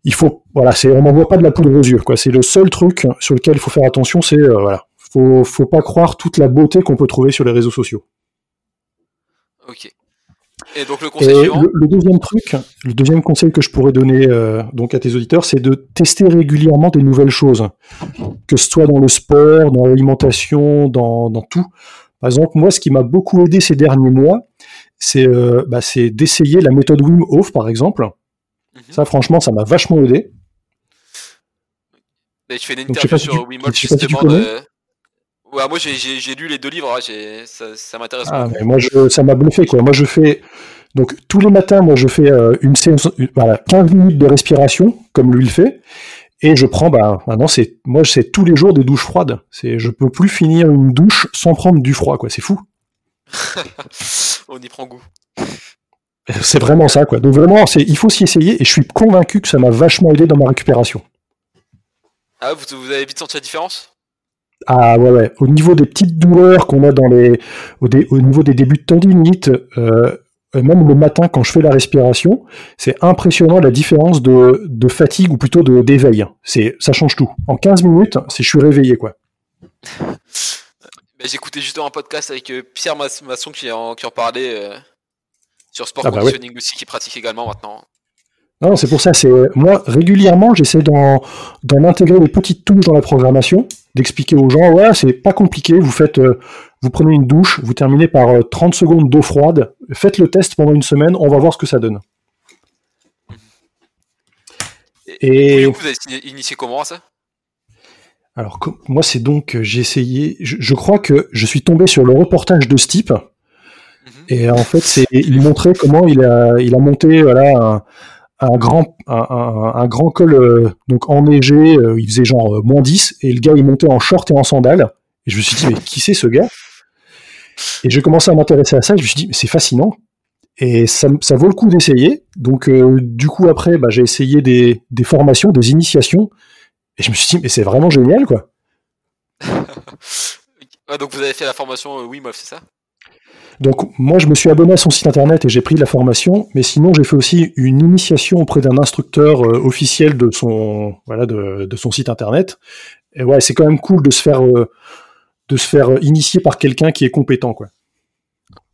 il faut, voilà, on n'envoie pas de la poudre aux yeux, quoi. C'est le seul truc sur lequel il faut faire attention, c'est, euh, voilà, faut, faut pas croire toute la beauté qu'on peut trouver sur les réseaux sociaux. Ok. Et donc le conseil le, deuxième truc, le deuxième conseil que je pourrais donner euh, donc à tes auditeurs, c'est de tester régulièrement des nouvelles choses, que ce soit dans le sport, dans l'alimentation, dans, dans, tout. Par exemple, moi, ce qui m'a beaucoup aidé ces derniers mois, c'est euh, bah, d'essayer la méthode Wim Hof, par exemple. Mhm. Ça, franchement, ça m'a vachement aidé. Tu fais une interview sur Wim Hof justement de... Ouais, moi j'ai lu les deux livres, ça, m'intéresse ah, Moi ça m'a bluffé quoi. Moi je fais, Donc tous les matins, moi je fais euh, une séance, voilà, 15 minutes de respiration, comme lui le fait, et je prends, bah maintenant c'est, moi c'est tous les jours des douches froides. C'est, je peux plus finir une douche sans prendre du froid, quoi. C'est fou. On y prend goût. C'est vraiment ça, quoi. Donc vraiment, c'est, il faut s'y essayer, et je suis convaincu que ça m'a vachement aidé dans ma récupération. Ah, vous, vous avez vite senti la différence? Ah ouais, ouais. Au niveau des petites douleurs qu'on a dans les, au, niveau des débuts de tendinite, euh, même le matin quand je fais la respiration, c'est impressionnant la différence de, de, fatigue ou plutôt de d'éveil. C'est, ça change tout. En 15 minutes, c'est je suis réveillé quoi. J'écoutais justement un podcast avec euh, Pierre Masson qui en, qui en parlait euh, sur sport ah bah conditioning aussi, qui pratique également maintenant. Non, c'est pour ça, c'est moi régulièrement j'essaie d'en, intégrer des petites touches dans la programmation d'expliquer aux gens, ouais, c'est pas compliqué, vous faites, euh, vous prenez une douche, vous terminez par 30 euh, secondes d'eau froide, faites le test pendant une semaine, on va voir ce que ça donne. Et, vous, avez initié comment ça? Alors moi c'est donc euh, j'ai essayé, je, crois que je suis tombé sur le reportage de ce type. Mhm. Et en fait, c'est, il montrait comment il a, il a monté voilà, un, un grand, col euh, donc enneigé, euh, il faisait genre euh, moins 10, et le gars il montait en short et en sandales. Et je me suis dit, mais qui c'est ce gars? Et j'ai commencé à m'intéresser à ça, je me suis dit, mais c'est fascinant. Et ça, vaut le coup d'essayer. Donc du coup après, bah, j'ai essayé des, formations, des initiations, et je me suis dit, mais c'est vraiment génial quoi. ah, donc vous avez fait la formation Wim Hof, c'est ça? Donc moi, je me suis abonné à son site internet et j'ai pris la formation, mais sinon j'ai fait aussi une initiation auprès d'un instructeur euh, officiel de son voilà de, son site internet. Et ouais, c'est quand même cool de se faire euh, de se faire initier par quelqu'un qui est compétent quoi.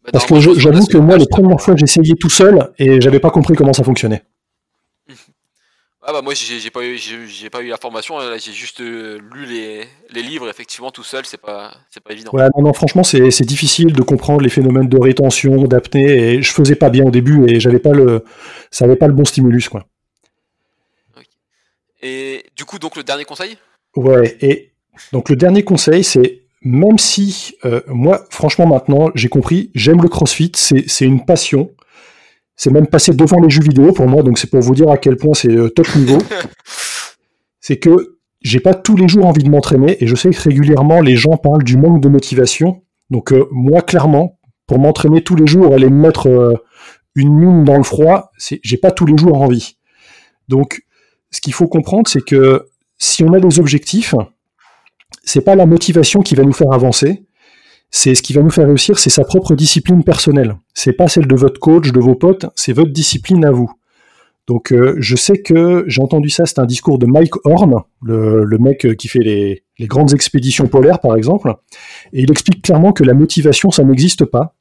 Bah, Parce que j'avoue que moi, les premières fois, j'ai essayé tout seul et j'avais pas compris comment ça fonctionnait. Ah bah moi j'ai pas eu j'ai pas eu la formation j'ai juste euh, lu les, les, livres effectivement tout seul c'est pas c'est pas évident. Ouais non, non franchement c'est difficile de comprendre les phénomènes de rétention d'apnée et je faisais pas bien au début et j'avais pas le ça avait pas le bon stimulus quoi. Et du coup donc le dernier conseil? Ouais et donc le dernier conseil c'est même si euh, moi franchement maintenant j'ai compris j'aime le CrossFit c'est une passion c'est même passé devant les jeux vidéo pour moi, donc c'est pour vous dire à quel point c'est euh, top niveau. c'est que j'ai pas tous les jours envie de m'entraîner et je sais que régulièrement les gens parlent du manque de motivation. Donc euh, moi clairement, pour m'entraîner tous les jours, aller me mettre euh, une mine dans le froid, j'ai pas tous les jours envie. Donc ce qu'il faut comprendre, c'est que si on a des objectifs, c'est pas la motivation qui va nous faire avancer, c'est ce qui va nous faire réussir, c'est sa propre discipline personnelle. C'est pas celle de votre coach, de vos potes, c'est votre discipline à vous. Donc euh, je sais que j'ai entendu ça, c'est un discours de Mike Horn, le, mec qui fait les, grandes expéditions polaires par exemple, et il explique clairement que la motivation, ça n'existe pas.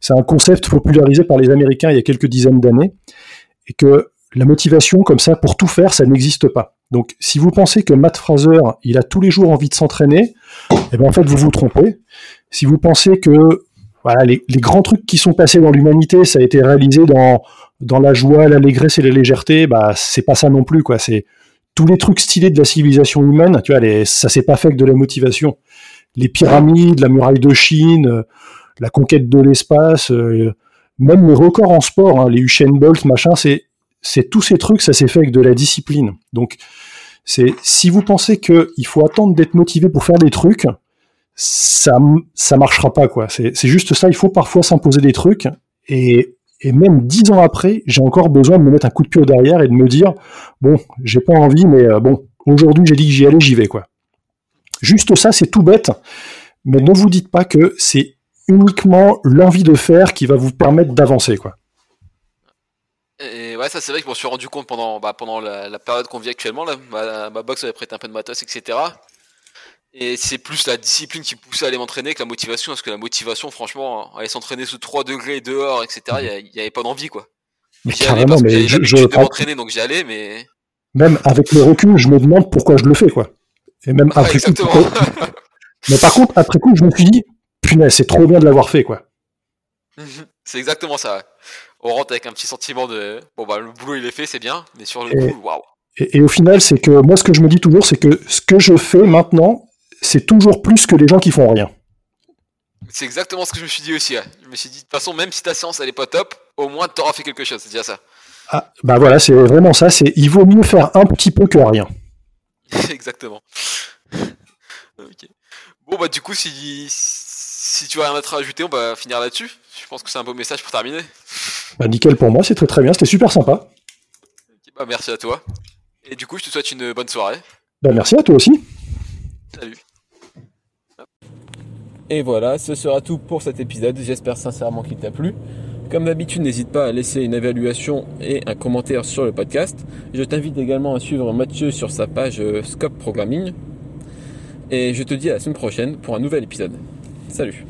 C'est un concept popularisé par les Américains il y a quelques dizaines d'années, et que la motivation comme ça pour tout faire, ça n'existe pas. Donc si vous pensez que Matt Fraser, il a tous les jours envie de s'entraîner, eh bien en fait vous vous trompez si vous pensez que voilà, les, grands trucs qui sont passés dans l'humanité, ça a été réalisé dans, dans la joie, l'allégresse et la légèreté, bah c'est pas ça non plus quoi. C'est tous les trucs stylés de la civilisation humaine, tu vois, les, ça s'est pas fait que de la motivation. Les pyramides, la muraille de Chine, euh, la conquête de l'espace, euh, même les records en sport, hein, les Usain Bolt, machin, c'est c'est tous ces trucs, ça s'est fait avec de la discipline. Donc c'est si vous pensez qu'il faut attendre d'être motivé pour faire des trucs, ça ça marchera pas quoi. C'est juste ça. Il faut parfois s'imposer des trucs et, et même dix ans après, j'ai encore besoin de me mettre un coup de pied derrière et de me dire bon, j'ai pas envie, mais euh, bon, aujourd'hui j'ai dit que j'y allais, j'y vais quoi. Juste ça, c'est tout bête, mais ne vous dites pas que c'est uniquement l'envie de faire qui va vous permettre d'avancer quoi. Et ouais, ça c'est vrai que je m'en suis rendu compte pendant, bah, pendant la, période qu'on vit actuellement. Là. Ma box avait prêté un peu de matos, etc. Et c'est plus la discipline qui poussait à aller m'entraîner que la motivation, parce que la motivation, franchement, aller s'entraîner sous 3 degrés dehors, etc., il n'y avait pas d'envie, quoi. Mais carrément, mais je, je m'entraîner, donc j'y allais, mais. Même avec le recul, je me demande pourquoi je le fais, quoi. Et même après coup. mais par contre, après coup, je me suis dit, punaise, c'est trop bien de l'avoir fait, quoi. c'est exactement ça. On rentre avec un petit sentiment de, bon, bah, le boulot, il est fait, c'est bien, mais sur le coup, waouh. et, au final, c'est que moi, ce que je me dis toujours, c'est que ce que je fais maintenant, c'est toujours plus que les gens qui font rien. C'est exactement ce que je me suis dit aussi. Je me suis dit, de toute façon, même si ta séance elle est pas top, au moins tu auras fait quelque chose. C'est déjà ça. Ah, bah voilà, c'est vraiment ça. C'est il vaut mieux faire un petit peu que rien. exactement. Bon bah du coup, si si tu as rien à ajouter, on va finir là-dessus. Je pense que c'est un beau message pour terminer. Bah nickel pour moi, c'est très très bien, c'était super sympa. bah merci à toi. Et du coup, je te souhaite une bonne soirée. Bah merci à toi aussi. Salut. Et voilà, ce sera tout pour cet épisode. J'espère sincèrement qu'il t'a plu. Comme d'habitude, n'hésite pas à laisser une évaluation et un commentaire sur le podcast. Je t'invite également à suivre Mathieu sur sa page euh, Scope Programming. Et je te dis à la semaine prochaine pour un nouvel épisode. Salut